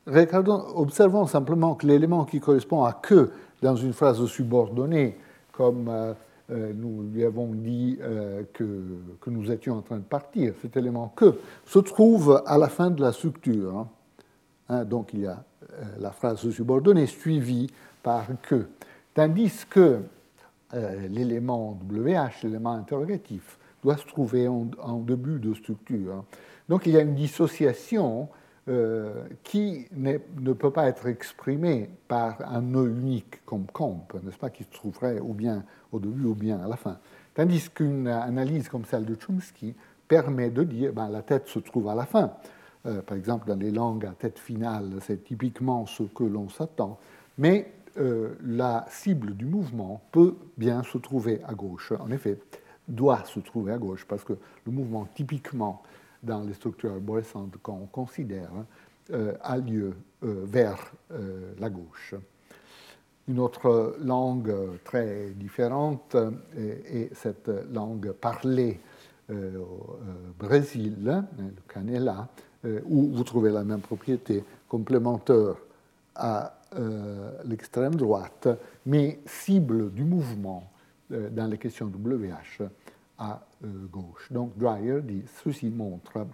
observons simplement que l'élément qui correspond à que dans une phrase subordonnée, comme nous lui avons dit que, nous étions en train de partir, cet élément que se trouve à la fin de la structure. Hein. Hein, donc il y a la phrase subordonnée suivie par que. Tandis que euh, l'élément WH, l'élément interrogatif, doit se trouver en, début de structure. Donc il y a une dissociation euh, qui ne peut pas être exprimée par un nœud unique comme comp, n'est-ce pas, qui se trouverait ou bien au début ou bien à la fin. Tandis qu'une analyse comme celle de Chomsky permet de dire ben, la tête se trouve à la fin. Euh, par exemple, dans les langues à tête finale, c'est typiquement ce que l'on s'attend. Mais euh, la cible du mouvement peut bien se trouver à gauche. En effet, doit se trouver à gauche, parce que le mouvement, typiquement, dans les structures arborescentes qu'on considère, euh, a lieu euh, vers la gauche. Une autre langue très différente est, cette langue parlée au Brésil, le canela, où vous trouvez la même propriété complémentaire à euh, l'extrême droite, mais cible du mouvement euh, dans les questions WH à euh, gauche. Donc Dreyer dit ceci montre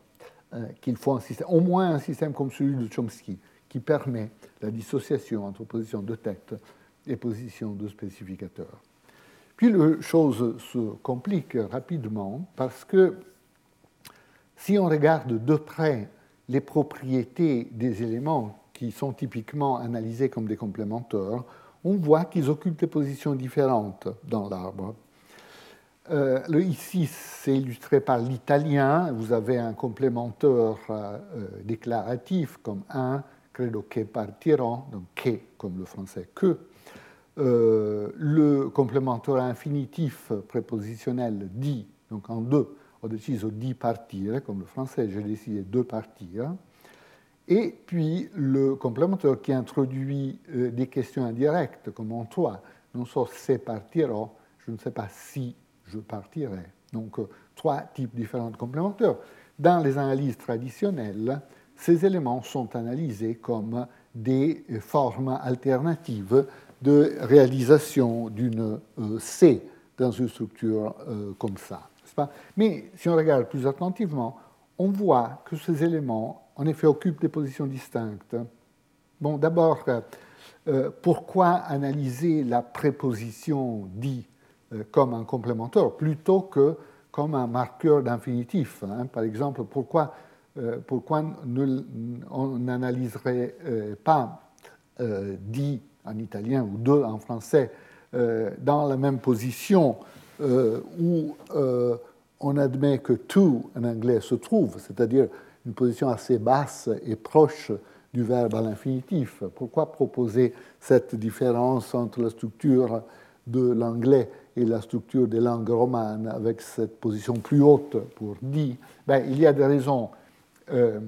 qu'il faut au moins un système comme celui de Chomsky, qui permet la dissociation entre position de tête et position de spécificateur. Puis les choses se compliquent rapidement parce que si on regarde de près les propriétés des éléments qui sont typiquement analysés comme des complémentaires, on voit qu'ils occupent des positions différentes dans l'arbre. Euh, ici, c'est illustré par l'italien. Vous avez un complémentaire euh, déclaratif comme un, credo che partirò, donc che comme le français que. Euh, le complémentaire infinitif prépositionnel dit, donc en deux, ho deciso di partire, comme le français, j'ai décidé de partir. Et puis le complémentaire qui introduit euh, des questions indirectes, comme en toi, non so se partirò, je ne sais pas si je partirai. Donc euh, trois types différents de complémentaires. Dans les analyses traditionnelles, ces éléments sont analysés comme des formes alternatives de réalisation d'une euh, C dans une structure comme ça. Mais si on regarde plus attentivement, on voit que ces éléments en effet, occupent des positions distinctes. Bon, d'abord, euh, pourquoi analyser la préposition dit euh, comme un complémentaire plutôt que comme un marqueur d'infinitif hein? Par exemple, pourquoi, euh, pourquoi on n'analyserait pas dit en italien ou de en français dans la même position où on admet que tout en anglais se trouve, c'est-à-dire une position assez basse et proche du verbe à l'infinitif. Pourquoi proposer cette différence entre la structure de l'anglais et la structure des langues romanes avec cette position plus haute pour dit ben, Il y a des raisons euh,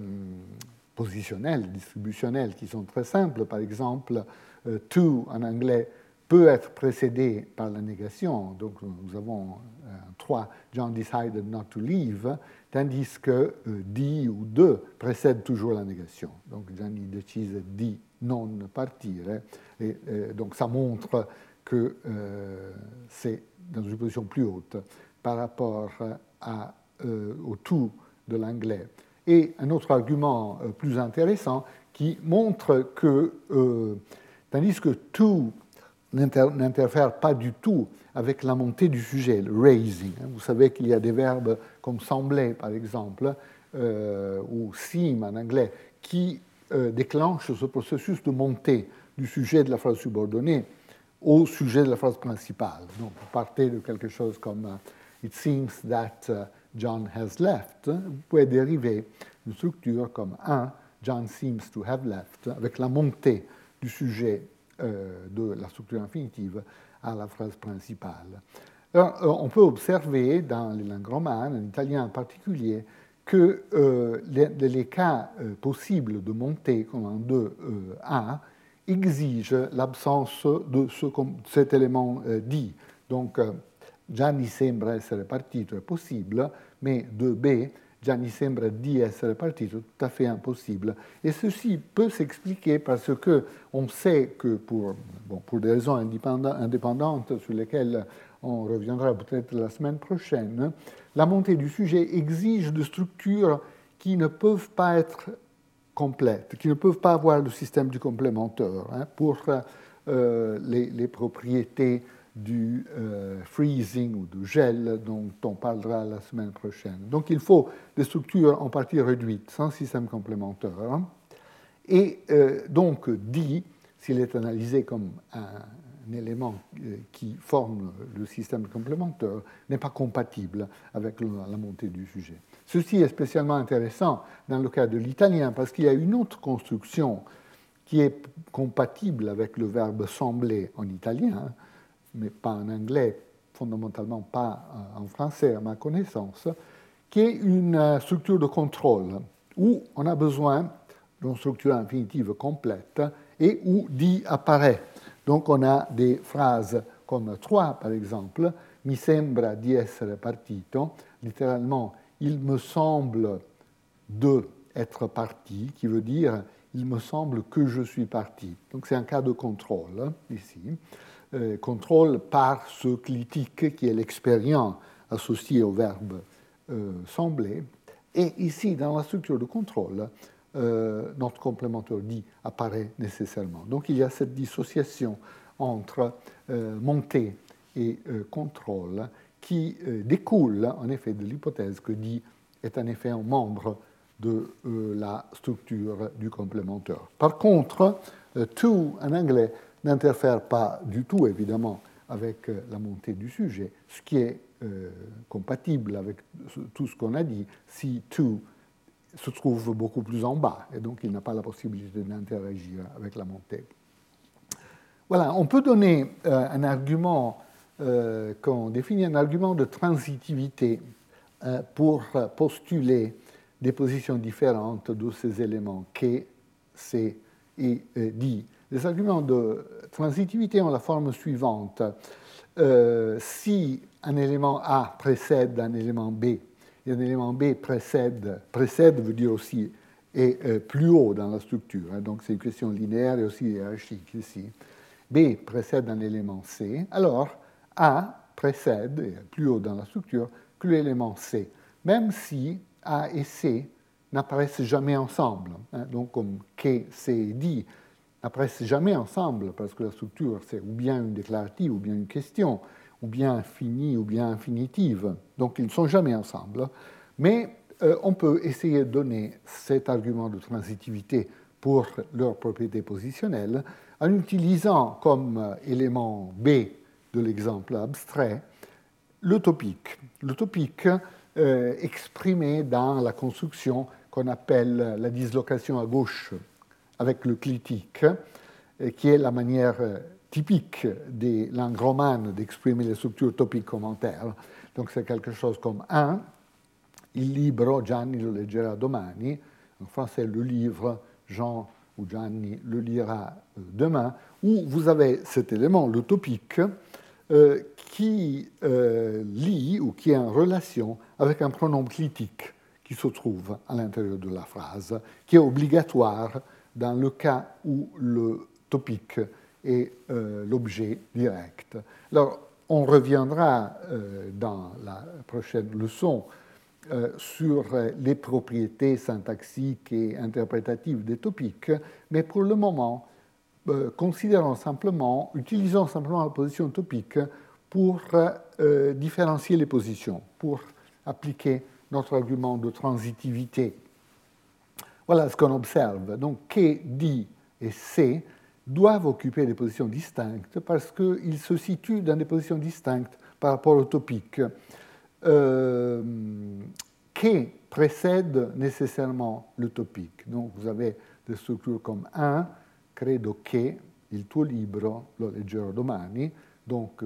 positionnelles, distributionnelles qui sont très simples. Par exemple, euh, to en anglais peut être précédé par la négation. Donc nous avons euh, trois John decided not to leave tandis que euh, di ou de précède toujours la négation. Donc Gianni décide di non partire, et euh, donc ça montre que euh, c'est dans une position plus haute par rapport à, au tout de l'anglais. Et un autre argument plus intéressant qui montre que, tandis que tout n'interfère pas du tout avec la montée du sujet, le raising. Hein. Vous savez qu'il y a des verbes comme sembler, par exemple, euh, ou seem en anglais, qui euh, déclenchent ce processus de montée du sujet de la phrase subordonnée au sujet de la phrase principale. Donc, vous partez de quelque chose comme euh, It seems that John has left. Vous pouvez dériver une structure comme un John seems to have left, avec la montée du sujet de la structure infinitive à la phrase principale. Alors, on peut observer dans les langues romanes, en italien en particulier, que les, cas possibles de montée comme en 2A exigent l'absence de ce, cet élément dit. Donc, Gianni sembra essere partito è possible, mais 2B, Gianni sembra di essere partito, tout à fait impossible. Et ceci peut s'expliquer parce que on sait que pour, bon, pour des raisons indépendantes sur lesquelles on reviendra peut-être la semaine prochaine, la montée du sujet exige de structures qui ne peuvent pas être complètes, qui ne peuvent pas avoir le système du complémentaire hein, pour euh, les, les, propriétés du euh, freezing ou du gel dont on parlera la semaine prochaine. Donc il faut des structures en partie réduites, sans système complémentaire. Et euh, donc dit, s'il est analysé comme un, élément euh, qui forme le système complémentaire, n'est pas compatible avec la montée du sujet. Ceci est spécialement intéressant dans le cas de l'italien parce qu'il y a une autre construction qui est compatible avec le verbe sembler en italien, mais pas en anglais, fondamentalement pas en français à ma connaissance, qui est une euh, structure de contrôle où on a besoin d'une structure infinitive complète et où dit apparaît. Donc on a des phrases comme 3 par exemple, mi sembra di essere partito, littéralement il me semble de être parti, qui veut dire il me semble que je suis parti. Donc c'est un cas de contrôle ici. Euh, contrôle par ce clitique qui est l'expérience associée au verbe euh, sembler. Et ici, dans la structure de contrôle, euh, notre complémentaire dit apparaît nécessairement. Donc il y a cette dissociation entre montée et contrôle qui découle en effet de l'hypothèse que dit est en effet un membre de la structure du complémentaire. Par contre, to en anglais n'interfère pas du tout, évidemment, avec euh, la montée du sujet, ce qui est euh, compatible avec tout ce qu'on a dit si to se trouve beaucoup plus en bas, et donc il n'a pas la possibilité d'interagir avec la montée. Voilà, on peut donner euh, un argument, qu'on définit un argument de transitivité pour postuler des positions différentes de ces éléments K, C et D les arguments de transitivité ont la forme suivante. Euh, si un élément A précède un élément B, et un élément B précède, précède veut dire aussi est euh, plus haut dans la structure, hein, donc c'est une question linéaire et aussi hiérarchique ici. B précède un élément C, alors A précède, plus haut dans la structure, que l'élément C, même si A et C n'apparaissent jamais ensemble. Hein, donc comme K, C et D n'apparaissent jamais ensemble, parce que la structure, c'est ou bien une déclarative, ou bien une question, ou bien infinie, ou bien infinitive. Donc, ils ne sont jamais ensemble. Mais euh, on peut essayer de donner cet argument de transitivité pour leur propriété positionnelle en utilisant comme euh, élément B de l'exemple abstrait le topique. Le topique euh, exprimé dans la construction qu'on appelle la dislocation à gauche avec le clitique, euh, qui est la manière euh, typique des langues romanes d'exprimer les structures topiques commentaires. Donc c'est quelque chose comme un, il libro Gianni lo leggerà domani, en français le livre, Jean ou Gianni le lira demain, où vous avez cet élément, le topique, qui lit ou qui est en relation avec un pronom clitique qui se trouve à l'intérieur de la phrase, qui est obligatoire dans le cas où le topic est euh, l'objet direct. Alors, on reviendra euh, dans la prochaine leçon euh, sur les propriétés syntaxiques et interprétatives des topiques, mais pour le moment, considérons simplement, utilisons simplement la position topique pour différencier les positions, pour appliquer notre argument de transitivité voilà ce qu'on observe. Donc, K, D et C doivent occuper des positions distinctes parce qu'ils se situent dans des positions distinctes par rapport au topic. Euh, K précède nécessairement le topic. Donc, vous avez des structures comme 1, credo che il tuo libro lo leggerò domani. donc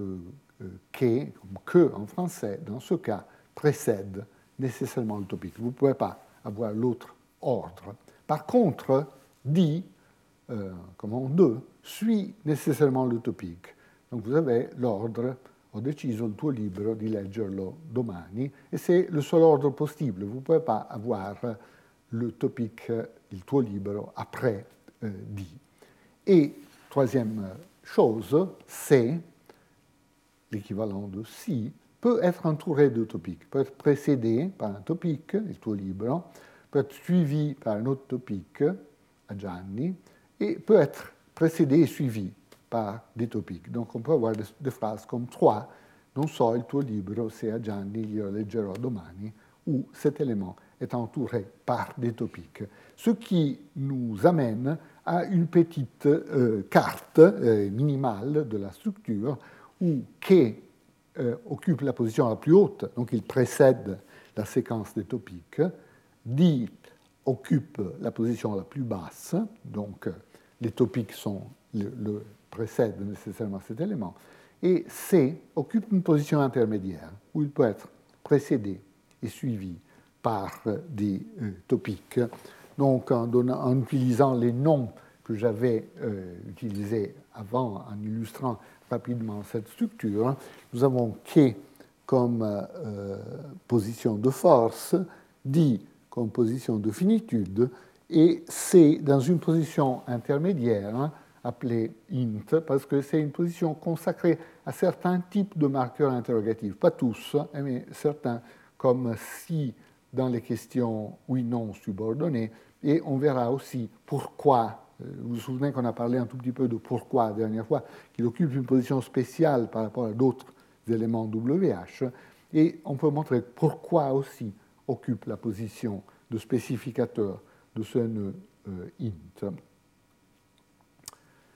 que, comme que en français, dans ce cas, précède nécessairement le topique. Vous ne pouvez pas avoir l'autre ordre. Par contre, dit, comme en deux, suit nécessairement le topique. Donc vous avez l'ordre ho deciso il tuo libro di leggerlo domani et c'est le seul ordre possible. Vous ne pouvez pas avoir le topic, il tuo libro, après euh, dit. Et troisième chose, c'est l'équivalent de si, peut être entouré de topics, peut être précédé par un topic, il tuo libro, peut être suivi par un autre topic, à Gianni, et peut être précédé et suivi par des topics. Donc on peut avoir des, phrases comme trois, non so il tuo libro se a Gianni glielo leggerò domani, où cet élément est entouré par des topics. Ce qui nous amène à une petite euh, carte euh, minimale de la structure où K euh, occupe la position la plus haute, donc il précède la séquence des topics, Dit occupe la position la plus basse, donc les topics sont le, précèdent nécessairement cet élément, et C occupe une position intermédiaire où il peut être précédé et suivi par des euh, topics. Donc en, utilisant les noms que j'avais euh, utilisés avant, en illustrant rapidement cette structure, nous avons K comme euh, position de force, D comme position de finitude, et C dans une position intermédiaire appelée int, parce que c'est une position consacrée à certains types de marqueurs interrogatifs, pas tous, hein, mais certains, comme si dans les questions oui-non subordonnées, et on verra aussi pourquoi. Euh, vous vous souvenez qu'on a parlé un tout petit peu de pourquoi la dernière fois, qu'il occupe une position spéciale par rapport à d'autres éléments WH, et on peut montrer pourquoi aussi occupe la position de spécificateur de ce nœud euh, int.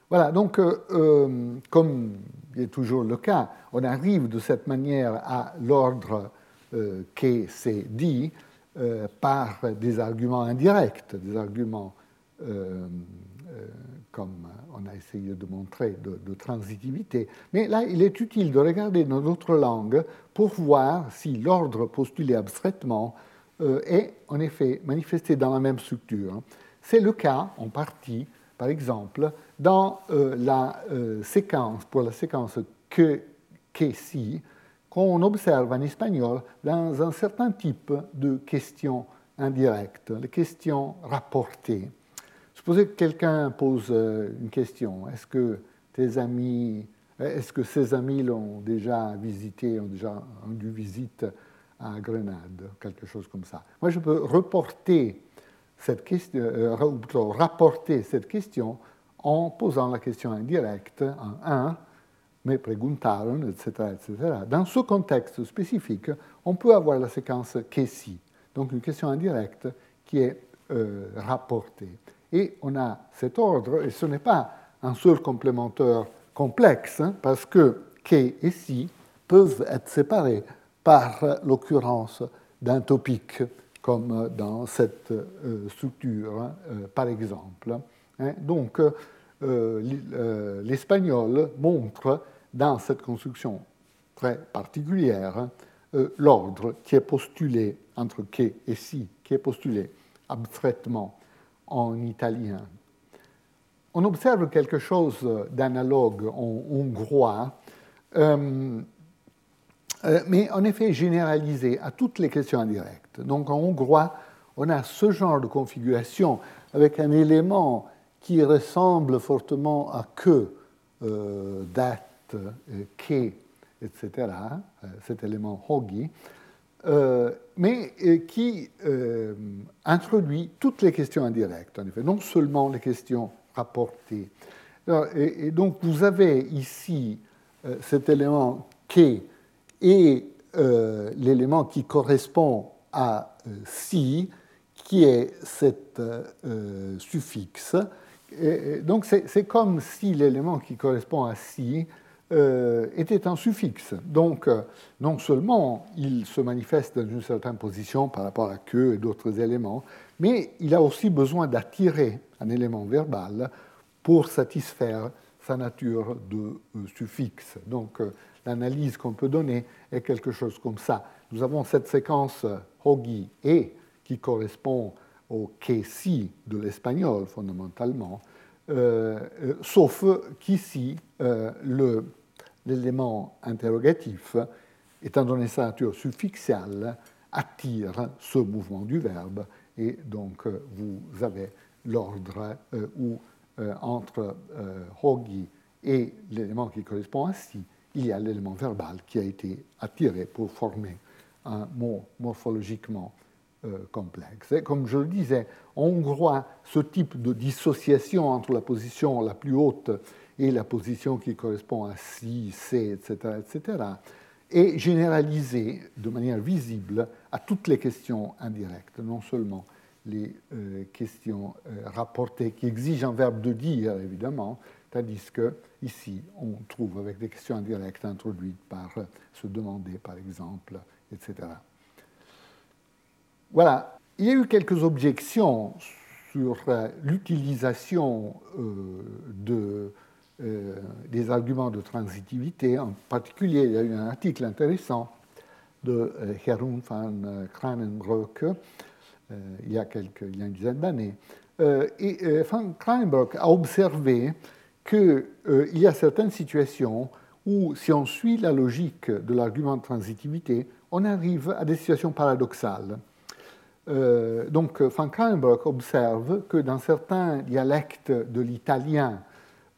Voilà, donc euh, comme il est toujours le cas, on arrive de cette manière à l'ordre euh, qui s'est dit par des arguments indirects, des arguments comme on a essayé de montrer, de, transitivité. Mais là, il est utile de regarder dans notre langue pour voir si l'ordre postulé abstraitement est en effet manifesté dans la même structure. C'est le cas, en partie, par exemple, dans euh, la euh, séquence, pour la séquence que, que si, qu'on observe en espagnol dans un certain type de questions indirectes, les questions rapportées. Supposez que quelqu'un pose euh, une question. Est-ce que tes amis, est-ce que ses amis l'ont déjà visité, ont déjà rendu visite à Grenade, quelque chose comme ça? Moi, je peux reporter cette question, euh, rapporter cette question en posant la question indirecte en 1, me preguntaron, etc., etc. Dans ce contexte spécifique, on peut avoir la séquence que si, donc une question indirecte qui est euh, rapportée. Et on a cet ordre, et ce n'est pas un seul complémentaire complexe, hein, parce que que et si peuvent être séparés par l'occurrence d'un topic comme dans cette euh, structure, hein, euh, par exemple. Hein. Donc, l'espagnol montre dans cette construction très particulière hein, l'ordre qui est postulé entre que et si, qui est postulé abstraitement en italien. On observe quelque chose d'analogue en hongrois, mais en effet généralisé à toutes les questions indirectes. Donc en hongrois, on a ce genre de configuration avec un élément qui ressemble fortement à que, euh, date, euh, que, etc., euh, cet élément hogi, euh, mais qui introduit toutes les questions indirectes, en effet, non seulement les questions rapportées. et, donc vous avez ici cet élément que et l'élément qui correspond à si, qui est cet suffixe. Et donc c'est comme si l'élément qui correspond à si euh, était un suffixe. Donc non seulement il se manifeste dans une certaine position par rapport à que et d'autres éléments, mais il a aussi besoin d'attirer un élément verbal pour satisfaire sa nature de suffixe. Donc l'analyse qu'on peut donner est quelque chose comme ça. Nous avons cette séquence Hogi et qui correspond au si de l'espagnol fondamentalement, sauf qu'ici, l'élément interrogatif, étant donné sa nature suffixiale, attire ce mouvement du verbe et donc euh, vous avez l'ordre euh, où euh, entre hogi et l'élément qui correspond à si, il y a l'élément verbal qui a été attiré pour former un mot morphologiquement complexe. Et comme je le disais, en hongrois, ce type de dissociation entre la position la plus haute et la position qui correspond à si, c'est, etc., etc., est généralisé de manière visible à toutes les questions indirectes, non seulement les euh, questions euh, rapportées qui exigent un verbe de dire, évidemment, tandis que ici, on trouve avec des questions indirectes introduites par euh, se demander, par exemple, etc. Voilà. Il y a eu quelques objections sur l'utilisation de euh, des arguments de transitivité. En particulier, il y a eu un article intéressant de euh, Herun van Kranenbroek euh, il, y a quelques, il y a une dizaine d'années. et van Kranenbroek a observé qu'il y a certaines situations où, si on suit la logique de l'argument de transitivité, on arrive à des situations paradoxales. Donc, Van Kranenbroek observe que dans certains dialectes de l'italien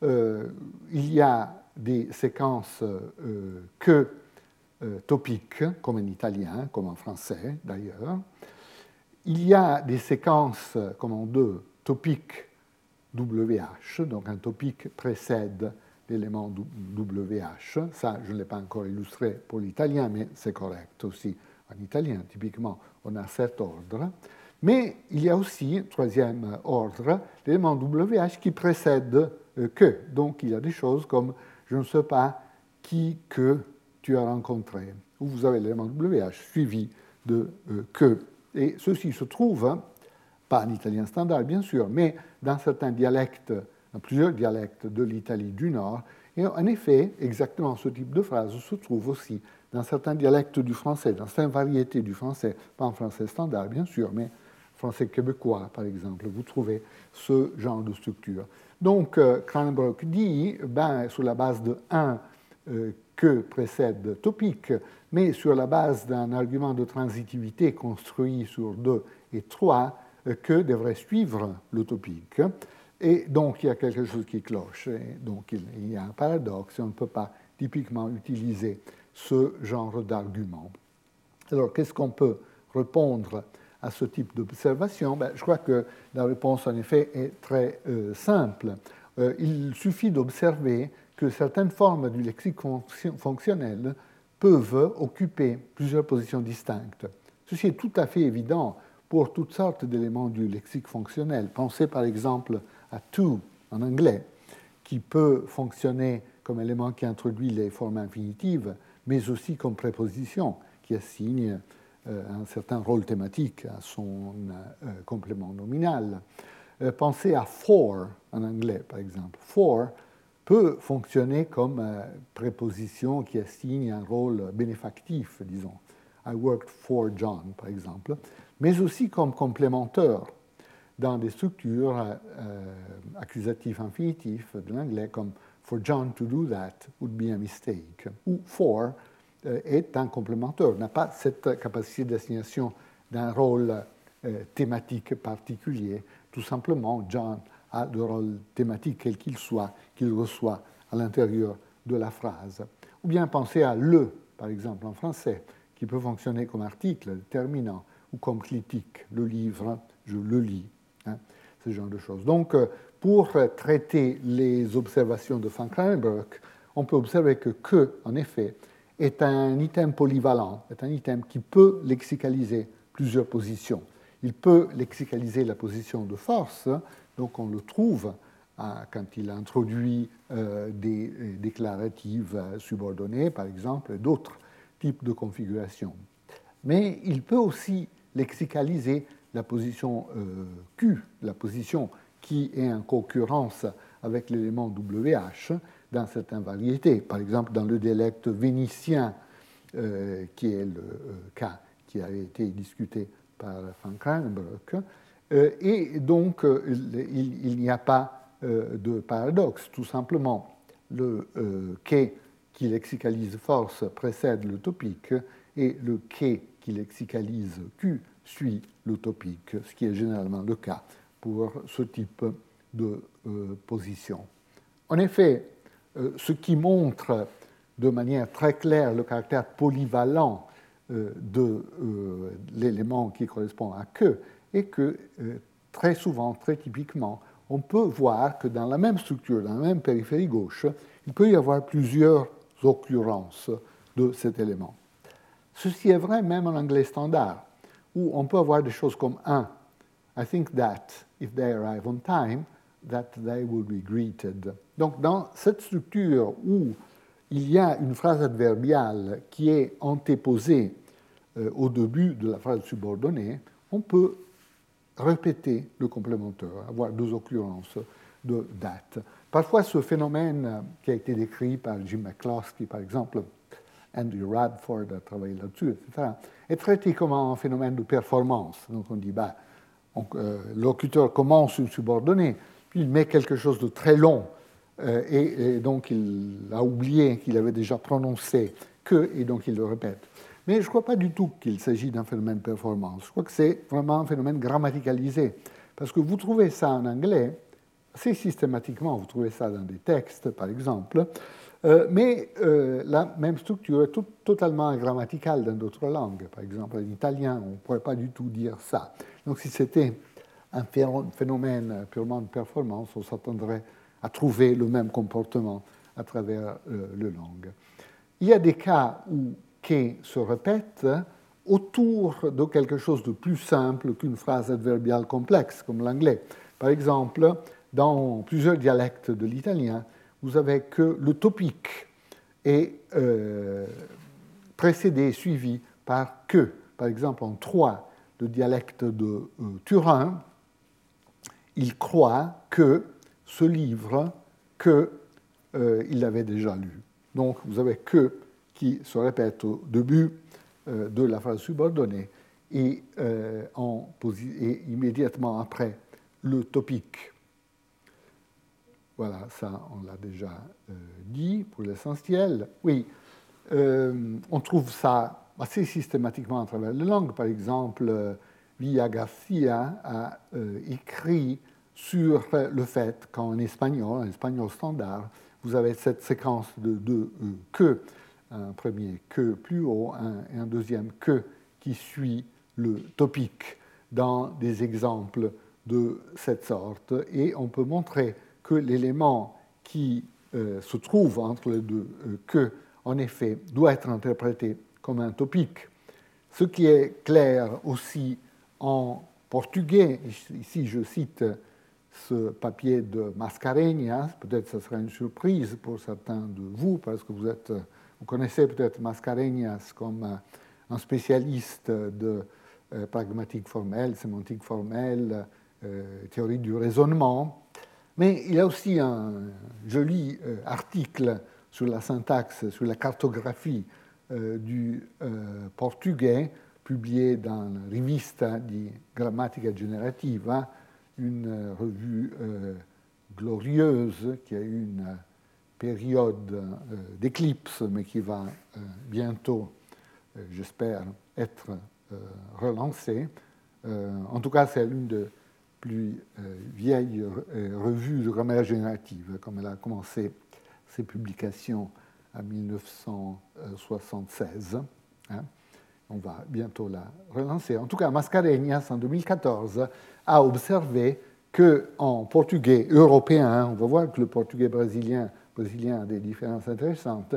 euh, il y a des séquences euh, que euh, topiques, comme en italien, comme en français d'ailleurs. Il y a des séquences, comme en deux, topiques WH, donc un topique précède l'élément WH. Ça, je ne l'ai pas encore illustré pour l'italien, mais c'est correct aussi. En italien, typiquement, on a cet ordre. Mais il y a aussi, troisième ordre, l'élément WH qui précède euh, que. Donc il y a des choses comme je ne sais pas qui que tu as rencontré, où vous avez l'élément WH suivi de euh, que. Et ceci se trouve, hein, pas en italien standard bien sûr, mais dans certains dialectes, dans plusieurs dialectes de l'Italie du Nord. Et en effet, exactement ce type de phrase se trouve aussi dans certains dialectes du français, dans certaines variétés du français, pas en français standard bien sûr, mais français québécois par exemple, vous trouvez ce genre de structure. Donc, euh, Cranbrook dit, ben, sur la base de 1 euh, que précède topique, mais sur la base d'un argument de transitivité construit sur 2 et 3, euh, que devrait suivre le topique. Et donc, il y a quelque chose qui cloche. Donc, il y a un paradoxe. On ne peut pas typiquement utiliser ce genre d'argument. Alors, qu'est-ce qu'on peut répondre à ce type d'observation? Ben, Je crois que la réponse, en effet, est très euh, simple. Euh, il suffit d'observer que certaines formes du lexique fonctionnel peuvent occuper plusieurs positions distinctes. Ceci est tout à fait évident pour toutes sortes d'éléments du lexique fonctionnel. Pensez par exemple à to en anglais, qui peut fonctionner comme élément qui introduit les formes infinitives, mais aussi comme préposition qui assigne euh, un certain rôle thématique à son euh, complément nominal. Euh, pensez à for en anglais, par exemple. For peut fonctionner comme préposition qui assigne un rôle bénéfactif, disons. I worked for John, par exemple, mais aussi comme complémentaire dans des structures accusatives infinitifs de l'anglais, comme for John to do that would be a mistake, ou for euh, est un complémentaire, n'a pas cette capacité d'assignation d'un rôle euh, thématique particulier. Tout simplement, John a le rôle thématique, quel qu'il soit, qu'il reçoit à l'intérieur de la phrase. Ou bien penser à le, par exemple, en français, qui peut fonctionner comme article terminant ou comme critique. Le livre, je le lis. Hein, ce genre de choses. Donc, euh, pour traiter les observations de Frank Reinberg, on peut observer que que, en effet, est un item polyvalent, est un item qui peut lexicaliser plusieurs positions. Il peut lexicaliser la position de force, donc on le trouve quand il introduit euh, des déclaratives subordonnées, par exemple, d'autres types de configurations. Mais il peut aussi lexicaliser la position euh, Q, la position qui est en concurrence avec l'élément WH dans certaines variétés. Par exemple, dans le dialecte vénitien, qui est le cas qui a été discuté par Frank Kranenbrock, et donc il, n'y a pas de paradoxe. Tout simplement, le quai qui lexicalise force précède le topique et le quai qui lexicalise Q suit l'utopique, ce qui est généralement le cas pour ce type de euh, position. En effet, euh, ce qui montre de manière très claire le caractère polyvalent euh, de l'élément qui correspond à que est que très souvent, très typiquement, on peut voir que dans la même structure, dans la même périphérie gauche, il peut y avoir plusieurs occurrences de cet élément. Ceci est vrai même en anglais standard, où on peut avoir des choses comme un. I think that if they arrive on time, that they will be greeted. Donc, dans cette structure où il y a une phrase adverbiale qui est antéposée euh, au début de la phrase subordonnée, on peut répéter le complémentaire, avoir deux occurrences de date. Parfois, ce phénomène qui a été décrit par Jim McCloskey, par exemple, Andrew Radford a travaillé là-dessus, etc., est traité comme un phénomène de performance. Donc on dit, bah, euh, locuteur commence une subordonnée, puis il met quelque chose de très long, euh, et, donc il a oublié qu'il avait déjà prononcé que, et donc il le répète. Mais je ne crois pas du tout qu'il s'agit d'un phénomène performance. Je crois que c'est vraiment un phénomène grammaticalisé. Parce que vous trouvez ça en anglais, assez systématiquement, vous trouvez ça dans des textes, par exemple, euh, mais euh, la même structure est totalement grammaticale dans d'autres langues. Par exemple, en italien, on ne pourrait pas du tout dire ça. Donc si c'était un phénomène purement de performance, on s'attendrait à trouver le même comportement à travers euh, le langue. Il y a des cas où que se répète autour de quelque chose de plus simple qu'une phrase adverbiale complexe, comme l'anglais. Par exemple, dans plusieurs dialectes de l'italien, vous avez que le topique est euh, précédé, suivi par que. Par exemple, en trois, le dialecte de euh, Turin, il croit que ce livre, qu'il euh, il déjà lu. Donc, vous avez que qui se répète au début de la phrase subordonnée et, en, et immédiatement après le topique. Voilà, ça, on l'a déjà euh, dit pour l'essentiel. Oui, euh, on trouve ça assez systématiquement à travers les langues. Par exemple, euh, Villa Garcia a écrit sur le fait qu'en espagnol, en espagnol standard, vous avez cette séquence de deux que, un premier que plus haut et un deuxième que qui suit le topique dans des exemples de cette sorte. Et on peut montrer que l'élément qui euh, se trouve entre les deux euh, que, en effet, doit être interprété comme un topique. Ce qui est clair aussi en portugais, ici je cite ce papier de Mascarenhas, peut-être ce sera une surprise pour certains de vous, parce que vous, êtes, vous connaissez peut-être Mascarenhas comme un spécialiste de euh, pragmatique formelle, sémantique formelle, théorie du raisonnement. Mais il a aussi un joli euh, article sur la syntaxe, sur la cartographie euh, du euh, portugais, publié dans Rivista di Grammatica Generativa, une revue glorieuse qui a eu une période d'éclipse, mais qui va bientôt, j'espère, être relancée. En tout cas, c'est l'une de plus euh, vieille euh, revue de grammaire générative, comme elle a commencé ses publications en 1976. Hein. On va bientôt la relancer. En tout cas, Mascarenhas, en 2014, a observé qu'en portugais européen, on va voir que le portugais brésilien, a des différences intéressantes,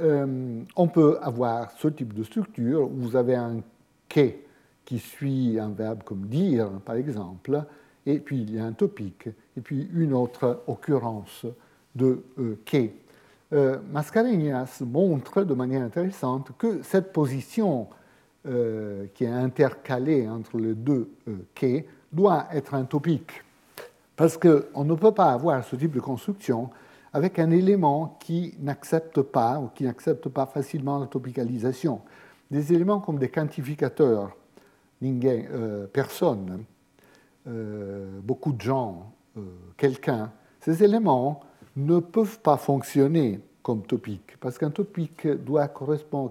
euh, on peut avoir ce type de structure où vous avez un quai qui suit un verbe comme dire, par exemple, et puis il y a un topique, et puis une autre occurrence de euh, que. Euh, montre de manière intéressante que cette position euh, qui est intercalée entre les deux euh, doit être un topique. Parce qu'on ne peut pas avoir ce type de construction avec un élément qui n'accepte pas ou qui n'accepte pas facilement la topicalisation. Des éléments comme des quantificateurs, euh, personne, euh, beaucoup de gens, quelqu'un, ces éléments ne peuvent pas fonctionner comme topique, parce qu'un topique doit correspondre,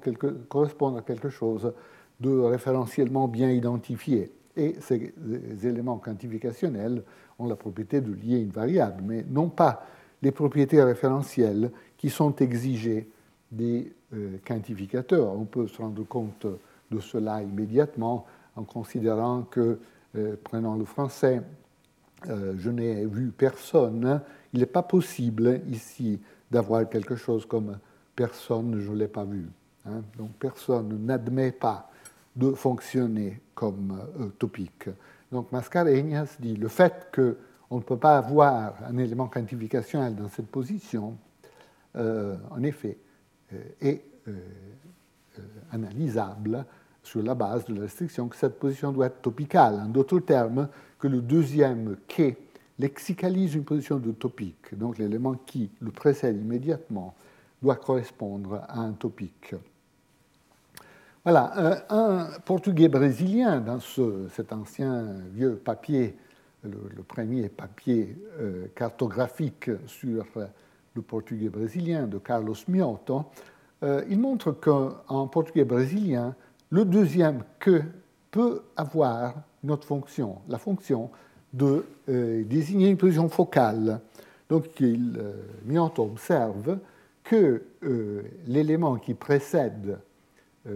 à quelque chose de référentiellement bien identifié. Et ces éléments quantificationnels ont la propriété de lier une variable, mais non pas les propriétés référentielles qui sont exigées des euh, quantificateurs. On peut se rendre compte de cela immédiatement en considérant que, euh, prenant le français, euh, je n'ai vu personne, il n'est pas possible ici d'avoir quelque chose comme personne, je ne l'ai pas vu. Hein. Donc personne n'admet pas de fonctionner comme topique. Donc Mascarenhas dit le fait qu'on ne peut pas avoir un élément quantificationnel dans cette position, en effet, est analysable sur la base de la restriction que cette position doit être topicale. En d'autres termes, que le deuxième quai lexicalise une position de topique. Donc l'élément qui le précède immédiatement doit correspondre à un topique. Voilà, euh, un portugais brésilien dans cet ancien vieux papier, le, premier papier euh, cartographique sur le portugais brésilien de Carlos Mioto, euh, il montre qu'en portugais brésilien, le deuxième que peut avoir notre fonction, la fonction de euh, désigner une position focale. Donc, il, euh, observe que euh, l'élément qui précède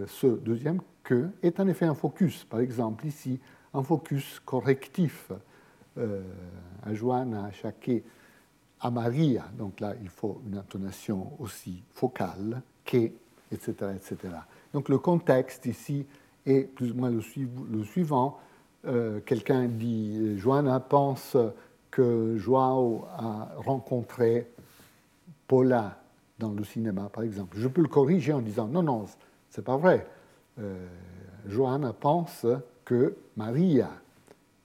ce deuxième que est en effet un focus. Par exemple, ici, un focus correctif. à Joanna, à Chaquet, à Maria. Donc là, il faut une intonation aussi focale, que, etc., etc. Donc le contexte ici est plus ou moins le, suivant. Euh, quelqu'un dit, Joanna pense que Joao a rencontré Paula dans le cinéma, par exemple. Je peux le corriger en disant, non, non, c'est pas vrai. Euh, Joanna pense que Maria,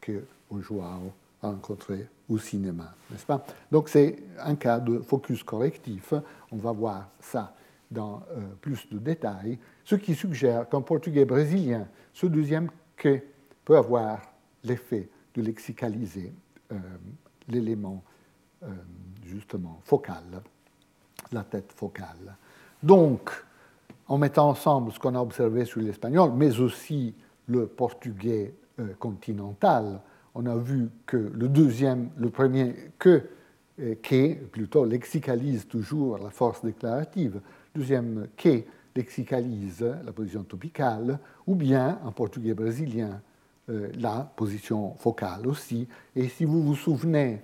que Joao a rencontré au cinéma, n'est-ce pas? Donc c'est un cas de focus correctif. On va voir ça dans euh, plus de détails, ce qui suggère qu'en portugais brésilien, ce deuxième que peut avoir l'effet de lexicaliser euh, l'élément euh, justement focal, la tête focale. Donc, en mettant ensemble ce qu'on a observé sur l'espagnol, mais aussi le portugais continental, on a vu que le deuxième, le premier que, qui plutôt lexicalise toujours la force déclarative, deuxième que lexicalise la position topicale, ou bien en portugais brésilien euh, la position focale aussi. Et si vous vous souvenez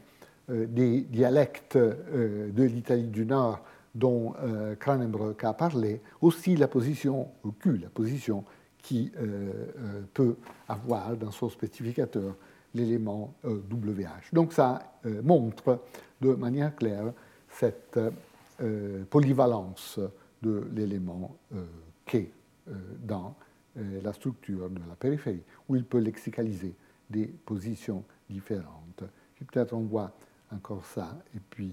euh, des dialectes euh, de l'Italie du Nord dont Cranenbrock a parlé, aussi la position Q, la position qui peut avoir dans son spécificateur l'élément WH. Donc ça montre de manière claire cette polyvalence de l'élément euh, K euh, dans euh, la structure de la périphérie, où il peut lexicaliser des positions différentes. Peut-être on voit encore ça, et puis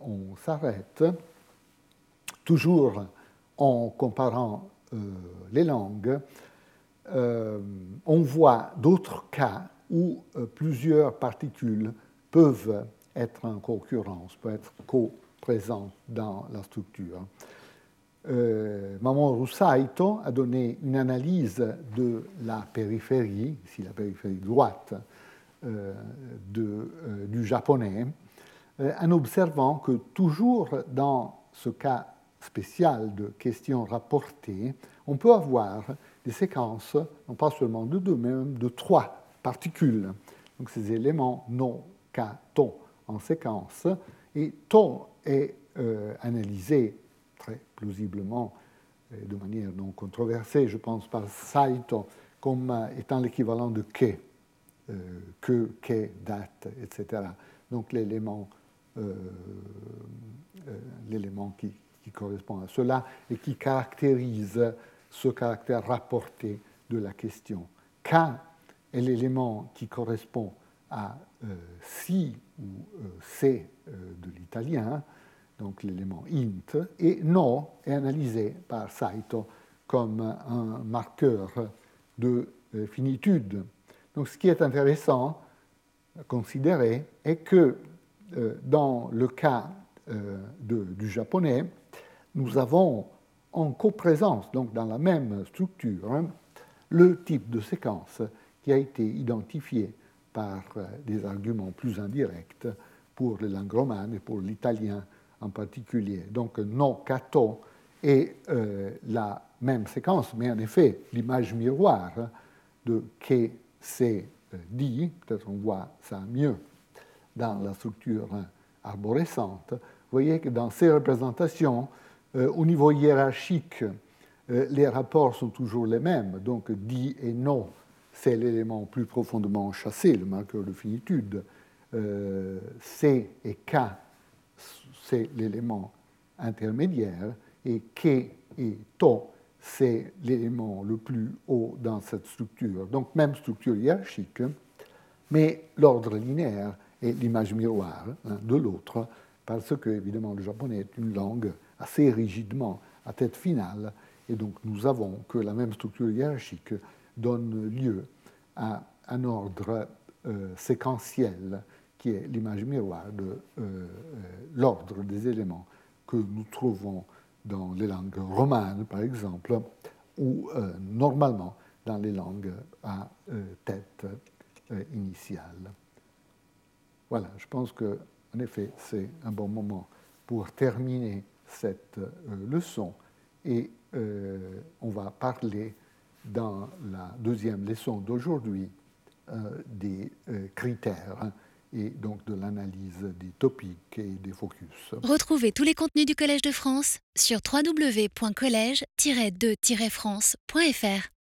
on s'arrête. Toujours en comparant les langues, on voit d'autres cas où plusieurs particules peuvent être en concurrence, peuvent être co-présentes dans la structure euh, Mamoru Rusaito a donné une analyse de la périphérie, ici la périphérie droite euh, euh, du japonais, euh, en observant que toujours dans ce cas spécial de questions rapportées, on peut avoir des séquences, non pas seulement de deux, mais même de trois particules. Donc ces éléments non cas ton en séquence, et ton est analysé très plausiblement, de manière non controversée, je pense, par Saito comme étant l'équivalent de que, euh, que, que, date, etc. Donc l'élément euh, euh, l'élément qui, qui, correspond à cela et qui caractérise ce caractère rapporté de la question. K est l'élément qui correspond à si ou c de l'italien, donc l'élément int, et no est analysé par Saito comme un marqueur de finitude. Donc ce qui est intéressant à considérer est que dans le cas du japonais, nous avons en coprésence, donc dans la même structure, hein, le type de séquence qui a été identifié par euh, des arguments plus indirects pour les langues romanes et pour l'italien en particulier. Donc non cato est euh, la même séquence, mais en effet, l'image miroir de que c'est euh, dit, peut-être on voit ça mieux dans la structure arborescente, vous voyez que dans ces représentations, au niveau hiérarchique, les rapports sont toujours les mêmes, donc dit et non c'est l'élément plus profondément chassé, le marqueur de finitude. Euh, C et K, c'est l'élément intermédiaire, et K et To, c'est l'élément le plus haut dans cette structure. Donc même structure hiérarchique, mais l'ordre linéaire est l'image miroir de l'autre, parce que évidemment le japonais est une langue assez rigidement à tête finale, et donc nous avons que la même structure hiérarchique donne lieu à un ordre euh, séquentiel qui est l'image miroir de euh, euh, l'ordre des éléments que nous trouvons dans les langues romanes, par exemple, ou normalement dans les langues à tête initiale. Voilà, je pense que, en effet, c'est un bon moment pour terminer cette leçon et on va parler dans la deuxième leçon d'aujourd'hui euh, des euh, critères et donc de l'analyse des topiques et des focus. Retrouvez tous les contenus du Collège de France sur www.colège-2-france.fr.